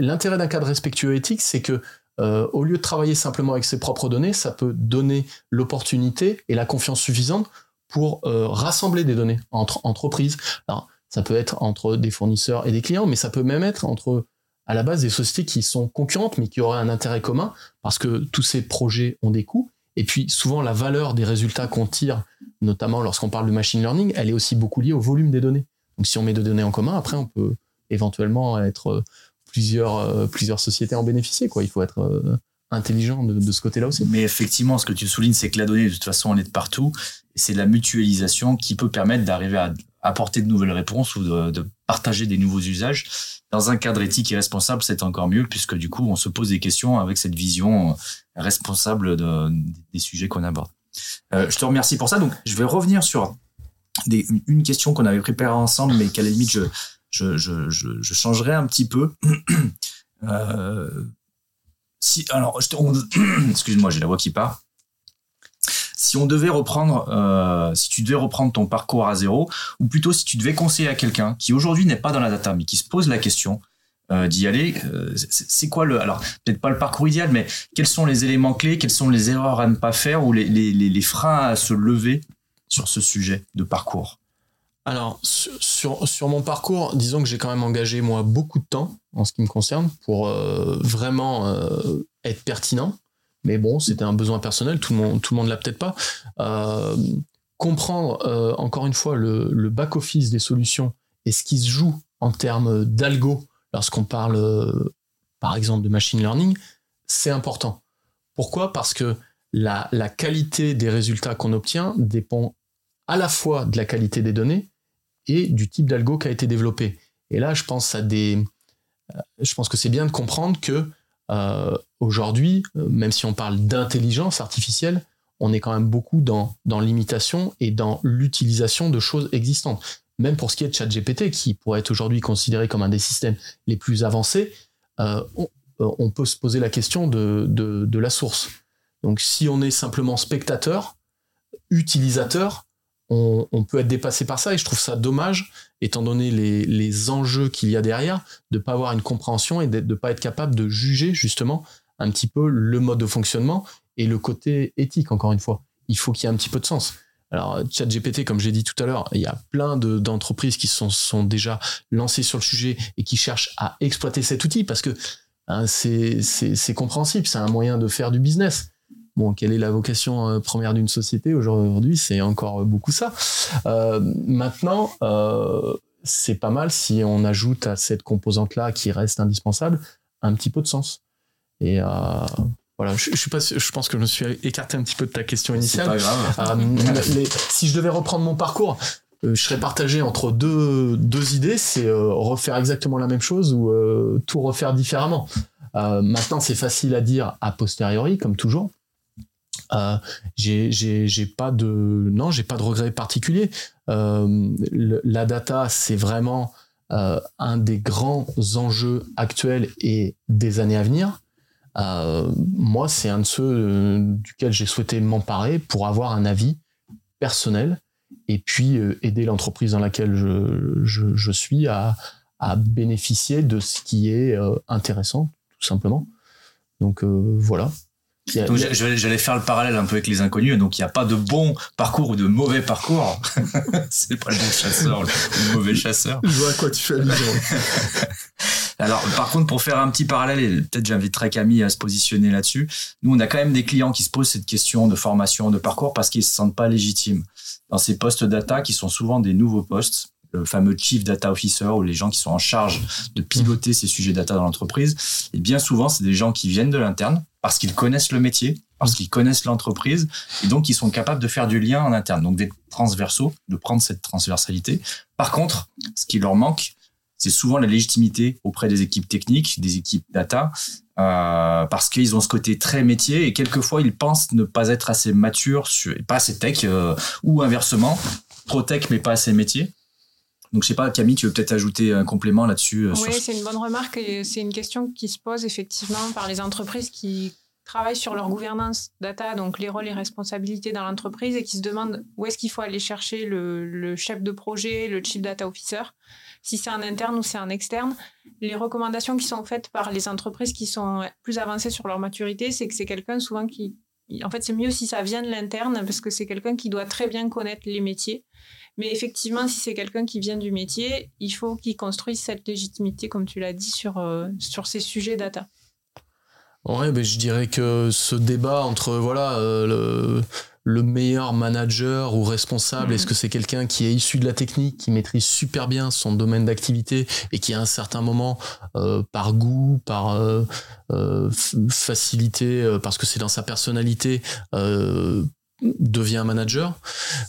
l'intérêt d'un cadre respectueux, éthique, c'est que euh, au lieu de travailler simplement avec ses propres données, ça peut donner l'opportunité et la confiance suffisante pour euh, rassembler des données entre entreprises. Alors, ça peut être entre des fournisseurs et des clients, mais ça peut même être entre à la base des sociétés qui sont concurrentes mais qui auraient un intérêt commun parce que tous ces projets ont des coûts et puis souvent la valeur des résultats qu'on tire, notamment lorsqu'on parle de machine learning, elle est aussi beaucoup liée au volume des données. Donc si on met des données en commun, après on peut éventuellement être euh, plusieurs, euh, plusieurs sociétés en bénéficier. Quoi. Il faut être euh, intelligent de, ce côté-là aussi. Mais effectivement, ce que tu soulignes, c'est que la donnée, de toute façon, elle est de partout. C'est la mutualisation qui peut permettre d'arriver à apporter de nouvelles réponses ou de, partager des nouveaux usages. Dans un cadre éthique et responsable, c'est encore mieux puisque du coup, on se pose des questions avec cette vision responsable de, des sujets qu'on aborde. Euh, je te remercie pour ça. Donc, je vais revenir sur une question qu'on avait préparée ensemble, mais qu'à la limite, je, changerai un petit peu. euh, si, alors, excuse-moi, j'ai la voix qui part si on devait reprendre, euh, si tu devais reprendre ton parcours à zéro, ou plutôt si tu devais conseiller à quelqu'un qui aujourd'hui n'est pas dans la data, mais qui se pose la question euh, d'y aller, euh, c'est quoi le, alors peut-être pas le parcours idéal, mais quels sont les éléments clés, quelles sont les erreurs à ne pas faire ou les, les, les freins à se lever sur ce sujet de parcours? Alors, sur, sur, mon parcours, disons que j'ai quand même engagé, moi, beaucoup de temps, en ce qui me concerne, pour vraiment être pertinent mais bon, c'était un besoin personnel, tout le monde, tout le l'a peut-être pas. Euh, comprendre euh, encore une fois le, back-office des solutions et ce qui se joue en termes d'algo lorsqu'on parle euh, par exemple de machine learning, c'est important. Pourquoi? Parce que la, qualité des résultats qu'on obtient dépend à la fois de la qualité des données et du type d'algo qui a été développé. Et là, je pense pense que c'est bien de comprendre que euh, aujourd'hui, euh, même si on parle d'intelligence artificielle, on est quand même beaucoup dans l'imitation et dans l'utilisation de choses existantes. Même pour ce qui est de ChatGPT, qui pourrait être aujourd'hui considéré comme un des systèmes les plus avancés, euh, on, peut se poser la question de, la source. Donc si on est simplement spectateur, utilisateur, on, peut être dépassé par ça et je trouve ça dommage, étant donné les, enjeux qu'il y a derrière, de ne pas avoir une compréhension et de ne pas être capable de juger justement un petit peu le mode de fonctionnement et le côté éthique, encore une fois. Il faut qu'il y ait un petit peu de sens. Alors, ChatGPT, comme j'ai dit tout à l'heure, il y a plein d'entreprises qui sont, sont déjà lancées sur le sujet et qui cherchent à exploiter cet outil parce que hein, c'est compréhensible, c'est un moyen de faire du business. Bon, quelle est la vocation euh, première d'une société aujourd'hui? C'est encore beaucoup ça. Euh, maintenant, euh, c'est pas mal si on ajoute à cette composante-là qui reste indispensable un petit peu de sens. Et voilà, je, je, suis pas, je pense que je me suis écarté un petit peu de ta question initiale. Pas grave. si je devais reprendre mon parcours, je serais partagé entre deux, deux idées, c'est refaire exactement la même chose ou tout refaire différemment. maintenant, c'est facile à dire a posteriori, comme toujours. Euh, j'ai pas de non, j'ai pas de regret particulier. Euh, la data, c'est vraiment euh, un des grands enjeux actuels et des années à venir. Moi, c'est un de ceux duquel j'ai souhaité m'emparer pour avoir un avis personnel et puis aider l'entreprise dans laquelle je, je, je suis à, à, bénéficier de ce qui est intéressant, tout simplement. Donc voilà, donc j'allais faire le parallèle un peu avec les inconnus. Donc il n'y a pas de bon parcours ou de mauvais parcours. c'est pas le bon chasseur, le mauvais chasseur. Je vois à quoi tu fais allusion. Alors par contre, pour faire un petit parallèle, et peut-être j'inviterai Camille à se positionner là-dessus. Nous, on a quand même des clients qui se posent cette question de formation, de parcours parce qu'ils se sentent pas légitimes dans ces postes data qui sont souvent des nouveaux postes le fameux Chief Data Officer ou les gens qui sont en charge de piloter ces sujets data dans l'entreprise. Et bien souvent, c'est des gens qui viennent de l'interne parce qu'ils connaissent le métier, parce qu'ils connaissent l'entreprise et donc ils sont capables de faire du lien en interne, donc d'être transversaux, de prendre cette transversalité. Par contre, ce qui leur manque, c'est souvent la légitimité auprès des équipes techniques, des équipes data, euh, parce qu'ils ont ce côté très métier et quelquefois ils pensent ne pas être assez matures, sur, pas assez tech, euh, ou inversement, trop tech mais pas assez métier. Donc, je sais pas, Camille, tu veux peut-être ajouter un complément là-dessus euh, Oui, c'est une bonne remarque et c'est une question qui se pose effectivement par les entreprises qui travaillent sur leur gouvernance data, donc les rôles et responsabilités dans l'entreprise et qui se demandent où est-ce qu'il faut aller chercher le, chef de projet, le chief data officer, si c'est en interne ou c'est en externe. Les recommandations qui sont faites par les entreprises qui sont plus avancées sur leur maturité, c'est que c'est quelqu'un souvent qui... En fait, c'est mieux si ça vient de l'interne parce que c'est quelqu'un qui doit très bien connaître les métiers mais effectivement, si c'est quelqu'un qui vient du métier, il faut qu'il construise cette légitimité, comme tu l'as dit, sur, euh, sur ces sujets data. Ouais, ben je dirais que ce débat entre voilà euh, le, meilleur manager ou responsable, est-ce mhm. que c'est quelqu'un qui est issu de la technique, qui maîtrise super bien son domaine d'activité et qui à un certain moment, euh, par goût, par facilité, parce que c'est dans sa personnalité, devient manager,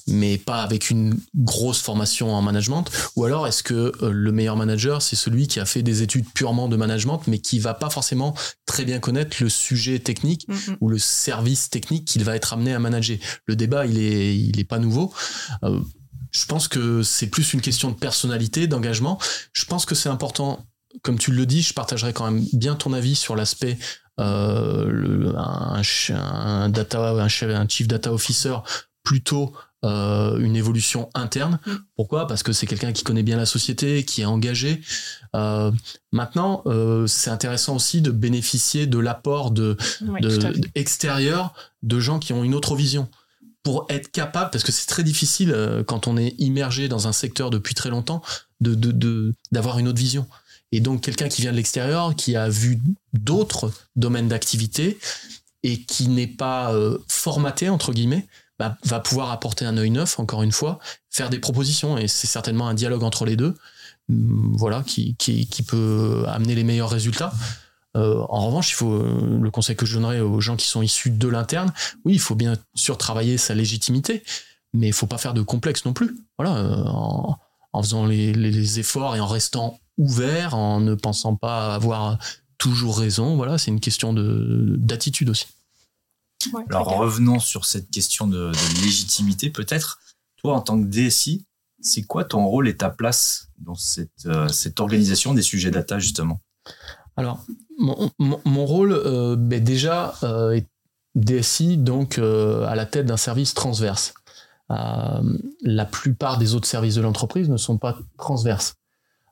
mais pas avec une grosse formation en management? Ou alors est-ce que euh, le meilleur manager, c'est celui qui a fait des études purement de management, mais qui va pas forcément très bien connaître le sujet technique ou le service technique qu'il va être amené à manager? Le débat, il est, il est pas nouveau. Euh, je pense que c'est plus une question de personnalité, d'engagement. Je pense que c'est important, comme tu le dis, je partagerai quand même bien ton avis sur l'aspect le, un, un, data, un, un chief data officer plutôt euh, une évolution interne. Mm. Pourquoi? Parce que c'est quelqu'un qui connaît bien la société, qui est engagé. Euh, maintenant, euh, c'est intéressant aussi de bénéficier de l'apport de, extérieur de gens qui ont une autre vision pour être capable, parce que c'est très difficile quand on est immergé dans un secteur depuis très longtemps, de d'avoir une autre vision. Et donc quelqu'un qui vient de l'extérieur, qui a vu d'autres domaines d'activité et qui n'est pas formaté entre guillemets, bah, va pouvoir apporter un œil neuf, encore une fois, faire des propositions, et c'est certainement un dialogue entre les deux, hum, voilà, qui, peut amener les meilleurs résultats. Euh, en revanche, il faut euh, le conseil que je donnerais aux gens qui sont issus de l'interne, oui, il faut bien sûr travailler sa légitimité, mais il faut pas faire de complexe non plus. Voilà, euh, en, faisant les, les, efforts et en restant ouvert, en ne pensant pas avoir toujours raison. Voilà, c'est une question de d'attitude aussi. Alors revenons sur cette question de, légitimité peut-être. Toi en tant que DSI, c'est quoi ton rôle et ta place dans cette, euh, cette organisation des sujets data justement? Alors mon, mon, rôle euh, ben déjà euh, est DSI donc à la tête d'un service transverse. La plupart des autres services de l'entreprise ne sont pas transverses.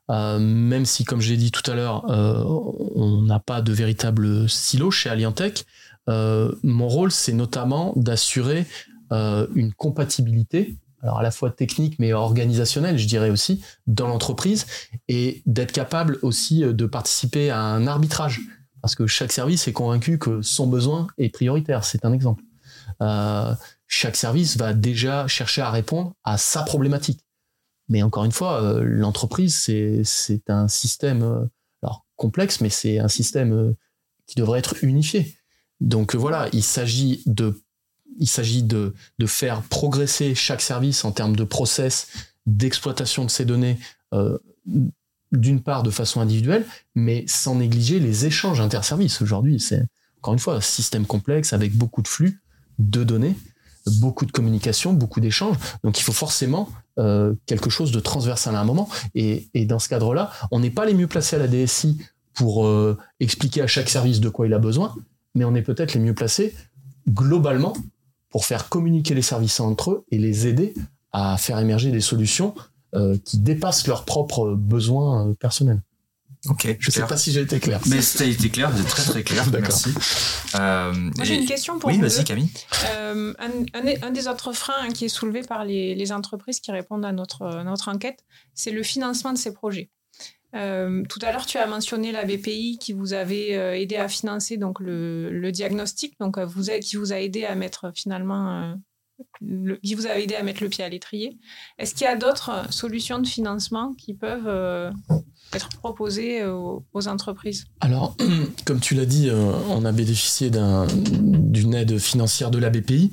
même si, comme je l'ai dit tout à l'heure, on n'a pas de véritable silo chez Aliantech, euh, mon rôle, c'est notamment d'assurer euh, une compatibilité, alors à la fois technique mais organisationnelle, je dirais aussi, dans l'entreprise, et d'être capable aussi euh, de participer à un arbitrage, parce que chaque service est convaincu que son besoin est prioritaire. C'est un exemple. Chaque service va déjà chercher à répondre à sa problématique. Mais encore une fois, l'entreprise, c'est un système alors, complexe, mais c'est un système qui devrait être unifié. Donc euh, voilà, il s'agit de, de, de, faire progresser chaque service en termes de process d'exploitation de ces données, euh, d'une part de façon individuelle, mais sans négliger les échanges interservices. Aujourd'hui, c'est encore une fois un système complexe avec beaucoup de flux de données, beaucoup de communication, beaucoup d'échanges. Donc il faut forcément euh, quelque chose de transversal à un moment. Et, dans ce cadre-là, on n'est pas les mieux placés à la DSI pour euh, expliquer à chaque service de quoi il a besoin, mais on est peut-être les mieux placés globalement pour faire communiquer les services entre eux et les aider à faire émerger des solutions euh, qui dépassent leurs propres besoins personnels. Ok. Je ne sais pas si j'ai été clair. Mais ça a été clair, très très clair. Merci. Euh, Moi j'ai une question pour oui, vous. Oui, vas-y Camille. Un, un, des autres freins qui est soulevé par les, les entreprises qui répondent à notre, notre enquête, c'est le financement de ces projets. Euh, tout à l'heure, tu as mentionné la BPI qui vous avait euh, aidé à financer donc le, diagnostic, donc euh, qui vous a aidé à mettre finalement, qui vous a aidé à mettre le pied à l'étrier. Est-ce qu'il y a d'autres solutions de financement qui peuvent être proposées aux, aux, entreprises? Alors, comme tu l'as dit, on a bénéficié d'une aide financière de la BPI.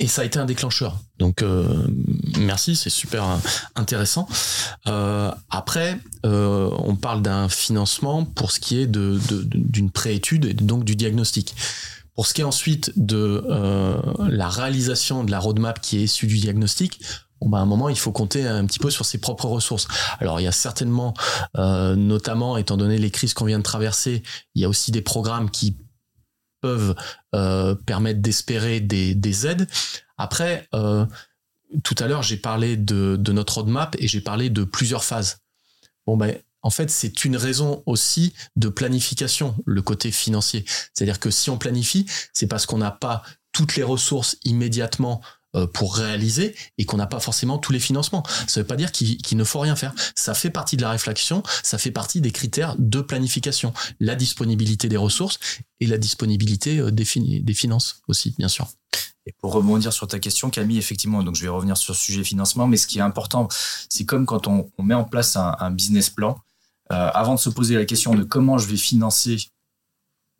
Et ça a été un déclencheur. Donc euh, merci, c'est super intéressant. Euh, après, euh, on parle d'un financement pour ce qui est d'une préétude et donc du diagnostic. Pour ce qui est ensuite de la réalisation de la roadmap qui est issue du diagnostic, bon bah à un moment il faut compter un petit peu sur ses propres ressources. Alors il y a certainement, notamment étant donné les crises qu'on vient de traverser, il y a aussi des programmes qui peuvent euh, permettre d'espérer des, des, aides. Après, euh, tout à l'heure, j'ai parlé de, de, notre roadmap et j'ai parlé de plusieurs phases. Bon, ben, en fait, c'est une raison aussi de planification, le côté financier. C'est-à-dire que si on planifie, c'est parce qu'on n'a pas toutes les ressources immédiatement euh, pour réaliser et qu'on n'a pas forcément tous les financements. Ça ne veut pas dire qu'il ne faut rien faire. Ça fait partie de la réflexion, ça fait partie des critères de planification. La disponibilité des ressources et la disponibilité euh, des, finances aussi, bien sûr. Et pour rebondir sur ta question, Camille, effectivement, donc je vais revenir sur le sujet financement, mais ce qui est important, c'est comme quand on, met en place un, business plan, avant de se poser la question de comment je vais financer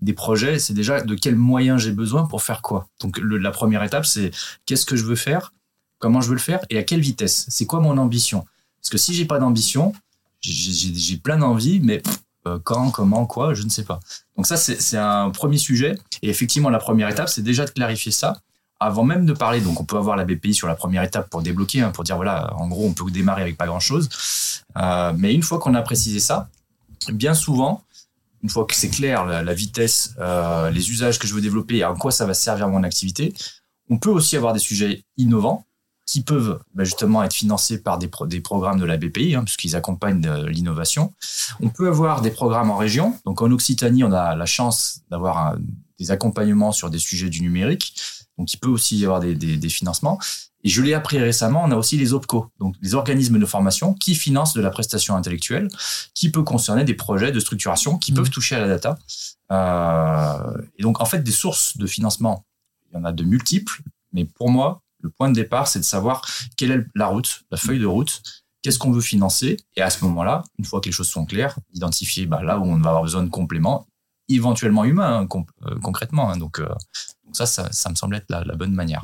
des projets, c'est déjà de quels moyens j'ai besoin pour faire quoi. Donc la première étape, c'est qu'est-ce que je veux faire, comment je veux le faire et à quelle vitesse. C'est quoi mon ambition? Parce que si j'ai pas d'ambition, j'ai plein d'envie, mais euh, quand, comment, quoi, je ne sais pas. Donc ça, c'est un premier sujet. Et effectivement, la première étape, c'est déjà de clarifier ça avant même de parler. Donc on peut avoir la BPI sur la première étape pour débloquer, hein, pour dire voilà, en gros, on peut démarrer avec pas grand-chose. Euh, mais une fois qu'on a précisé ça, bien souvent, une fois que c'est clair, la, vitesse, euh, les usages que je veux développer et en quoi ça va servir mon activité, on peut aussi avoir des sujets innovants qui peuvent bah, justement être financés par des, programmes de la BPI, hein, puisqu'ils accompagnent l'innovation. On peut avoir des programmes en région. Donc en Occitanie, on a la chance d'avoir des accompagnements sur des sujets du numérique. Donc il peut aussi y avoir des, des financements. Et je l'ai appris récemment, on a aussi les OPCO, donc les organismes de formation qui financent de la prestation intellectuelle, qui peut concerner des projets de structuration qui peuvent mmh. toucher à la data. Euh, et donc, en fait, des sources de financement, il y en a de multiples, mais pour moi, le point de départ, c'est de savoir quelle est la route, la feuille de route, qu'est-ce qu'on veut financer, et à ce moment-là, une fois que les choses sont claires, identifier bah, là où on va avoir besoin de compléments, éventuellement humains, hein, euh, concrètement. Hein. donc, euh, donc ça, ça, me semble être la bonne manière.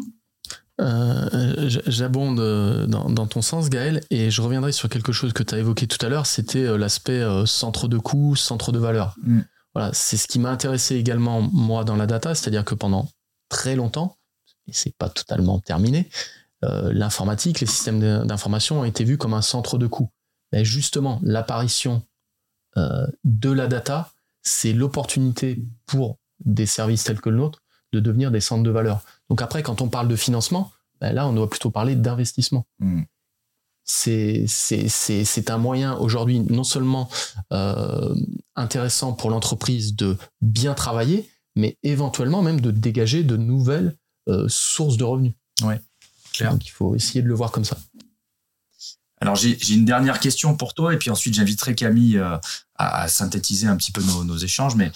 Euh, J'abonde dans, ton sens, Gaël, et je reviendrai sur quelque chose que tu as évoqué tout à l'heure, c'était l'aspect centre de coût, centre de valeur. Mm. Voilà, c'est ce qui m'a intéressé également, moi, dans la data, c'est-à-dire que pendant très longtemps, et c'est pas totalement terminé, l'informatique, les systèmes d'information ont été vus comme un centre de coût. Mais justement, l'apparition de la data, c'est l'opportunité pour des services tels que le nôtre de devenir des centres de valeur. Donc après, quand on parle de financement, ben là, on doit plutôt parler d'investissement. Hmm. C'est un moyen aujourd'hui non seulement euh, intéressant pour l'entreprise de bien travailler, mais éventuellement même de dégager de nouvelles euh, sources de revenus. Ouais, clair. Donc il faut essayer de le voir comme ça. Alors j'ai une dernière question pour toi et puis ensuite j'inviterai Camille euh, à, synthétiser un petit peu nos, échanges. Mais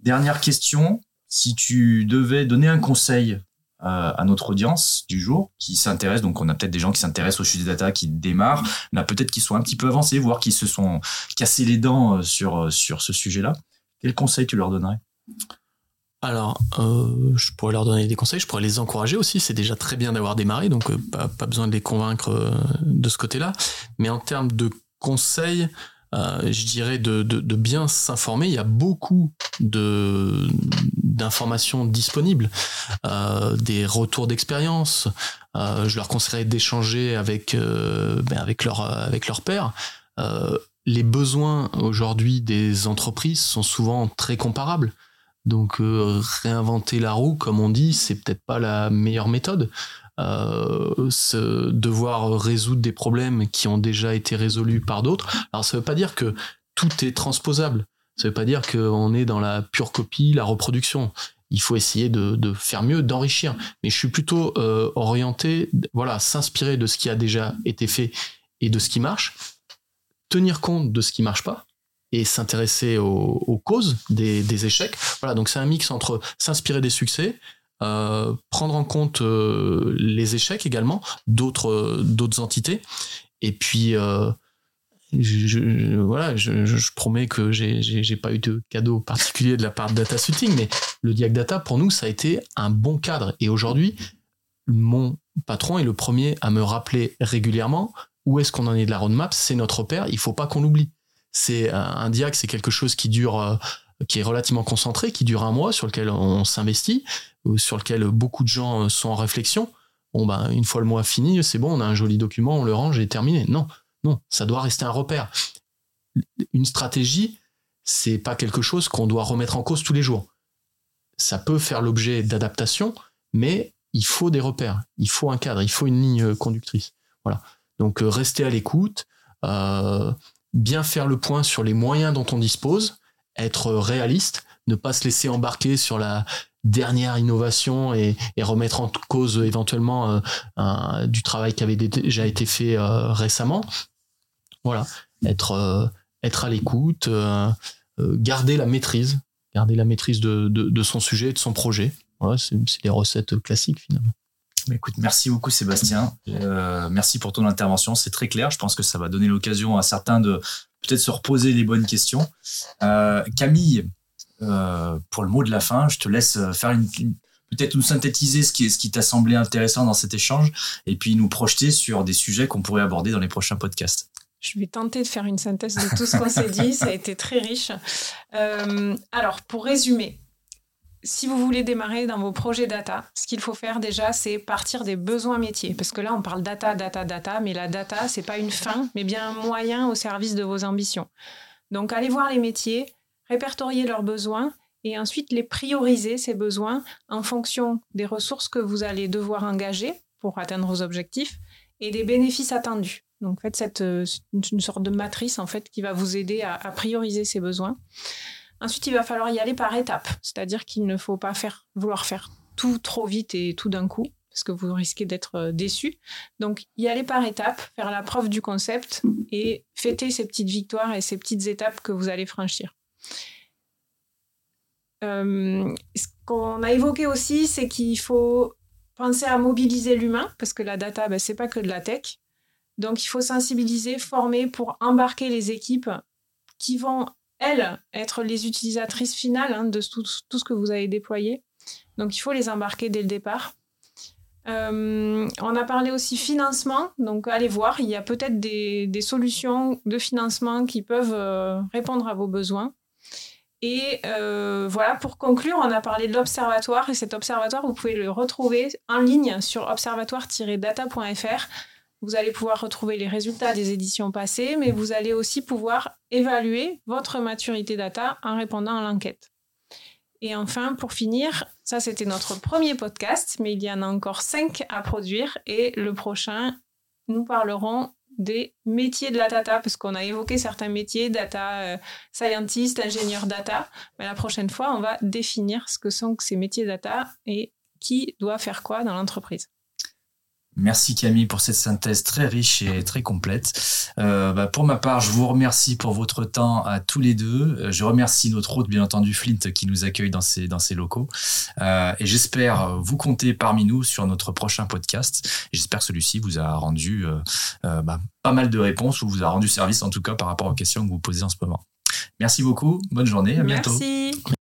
dernière question, si tu devais donner un conseil euh, à notre audience du jour qui s'intéresse, donc on a peut-être des gens qui s'intéressent au sujet des data qui démarrent, on a peut-être qui sont un petit peu avancés, voire qui se sont cassés les dents euh, sur, sur ce sujet-là. Quel conseil tu leur donnerais? Alors, je pourrais leur donner des conseils, je pourrais les encourager aussi. C'est déjà très bien d'avoir démarré, donc pas, pas, besoin de les convaincre de ce côté-là. Mais en termes de conseils, euh, je dirais, de, bien s'informer. Il y a beaucoup d'informations disponibles, euh, des retours d'expérience. Euh, je leur conseillerais d'échanger avec ben avec leur avec leur père. les besoins aujourd'hui des entreprises sont souvent très comparables. Donc réinventer la roue, comme on dit, c'est peut-être pas la meilleure méthode. Euh, devoir résoudre des problèmes qui ont déjà été résolus par d'autres. Alors ça veut pas dire que tout est transposable. Ça veut pas dire qu'on est dans la pure copie, la reproduction. Il faut essayer de, faire mieux, d'enrichir. Mais je suis plutôt euh, orienté, voilà, s'inspirer de ce qui a déjà été fait et de ce qui marche, tenir compte de ce qui marche pas et s'intéresser aux, causes des, échecs. Voilà, donc c'est un mix entre s'inspirer des succès, euh, prendre en compte euh, les échecs également d'autres entités et puis euh, je, voilà je, promets que j'ai pas eu de cadeau particulier de la part de Data Shooting mais le Diag Data pour nous ça a été un bon cadre. Et aujourd'hui mon patron est le premier à me rappeler régulièrement où est-ce qu'on en est de la roadmap. C'est notre père il faut pas qu'on l'oublie c'est un Diag c'est quelque chose qui dure qui est relativement concentré, qui dure un mois, sur lequel on s'investit, sur lequel beaucoup de gens euh, sont en réflexion. Bon, ben, une fois le mois fini, c'est bon, on a un joli document, on le range et terminé. Non, non, ça doit rester un repère. Une stratégie, c'est pas quelque chose qu'on doit remettre en cause tous les jours. Ça peut faire l'objet d'adaptation, mais il faut des repères, il faut un cadre, il faut une ligne conductrice. Voilà. Donc euh, rester à l'écoute, euh, bien faire le point sur les moyens dont on dispose, être réaliste, ne pas se laisser embarquer sur la dernière innovation et, remettre en cause éventuellement euh, du travail qui avait déjà été fait euh, récemment. Voilà, être, euh, à l'écoute, garder la maîtrise, garder la maîtrise de, son sujet, de son projet. Voilà, c'est des recettes classiques finalement. Écoute, merci beaucoup Sébastien. merci pour ton intervention. C'est très clair. Je pense que ça va donner l'occasion à certains de peut-être se reposer les bonnes questions. Camille, euh, pour le mot de la fin, je te laisse euh, faire une, peut-être nous synthétiser ce qui, ce qui t'a semblé intéressant dans cet échange et puis nous projeter sur des sujets qu'on pourrait aborder dans les prochains podcasts. Je vais tenter de faire une synthèse de tout ce qu'on s'est dit. Ça a été très riche. Euh, alors, pour résumer, si vous voulez démarrer dans vos projets data, ce qu'il faut faire déjà, c'est partir des besoins métiers. Parce que là, on parle data, data, data, mais la data, c'est pas une fin, mais bien un moyen au service de vos ambitions. Donc, allez voir les métiers, répertorier leurs besoins et ensuite les prioriser, ces besoins, en fonction des ressources que vous allez devoir engager pour atteindre vos objectifs et des bénéfices attendus. Donc, faites cette, une sorte de matrice en fait qui va vous aider à prioriser ces besoins. Ensuite, il va falloir y aller par étapes, c'est-à-dire qu'il ne faut pas faire, vouloir faire tout trop vite et tout d'un coup, parce que vous risquez d'être euh, déçu. Donc, y aller par étapes, faire la preuve du concept et fêter ces petites victoires et ces petites étapes que vous allez franchir. Euh, ce qu'on a évoqué aussi, c'est qu'il faut penser à mobiliser l'humain, parce que la data, ben, c'est pas que de la tech. Donc, il faut sensibiliser, former pour embarquer les équipes qui vont elles, être les utilisatrices finales hein, de tout, ce que vous avez déployé. Donc, il faut les embarquer dès le départ. Euh, on a parlé aussi financement, donc allez voir, il y a peut-être des, solutions de financement qui peuvent euh, répondre à vos besoins. Et euh, voilà, pour conclure, on a parlé de l'observatoire et cet observatoire, vous pouvez le retrouver en ligne sur observatoire-data.fr. Vous allez pouvoir retrouver les résultats des éditions passées, mais vous allez aussi pouvoir évaluer votre maturité data en répondant à l'enquête. Et enfin, pour finir, ça c'était notre premier podcast, mais il y en a encore cinq à produire. Et le prochain, nous parlerons des métiers de la data, parce qu'on a évoqué certains métiers, data euh, scientist, ingénieur data. Mais la prochaine fois, on va définir ce que sont ces métiers data et qui doit faire quoi dans l'entreprise. Merci Camille pour cette synthèse très riche et très complète. Euh, bah, pour ma part, je vous remercie pour votre temps à tous les deux. Euh, je remercie notre hôte, bien entendu, Flint, qui nous accueille dans ces, dans ces locaux. Euh, et j'espère vous compter parmi nous sur notre prochain podcast. J'espère que celui-ci vous a rendu bah, pas mal de réponses ou vous a rendu service en tout cas par rapport aux questions que vous posez en ce moment. Merci beaucoup. Bonne journée. À bientôt. Merci.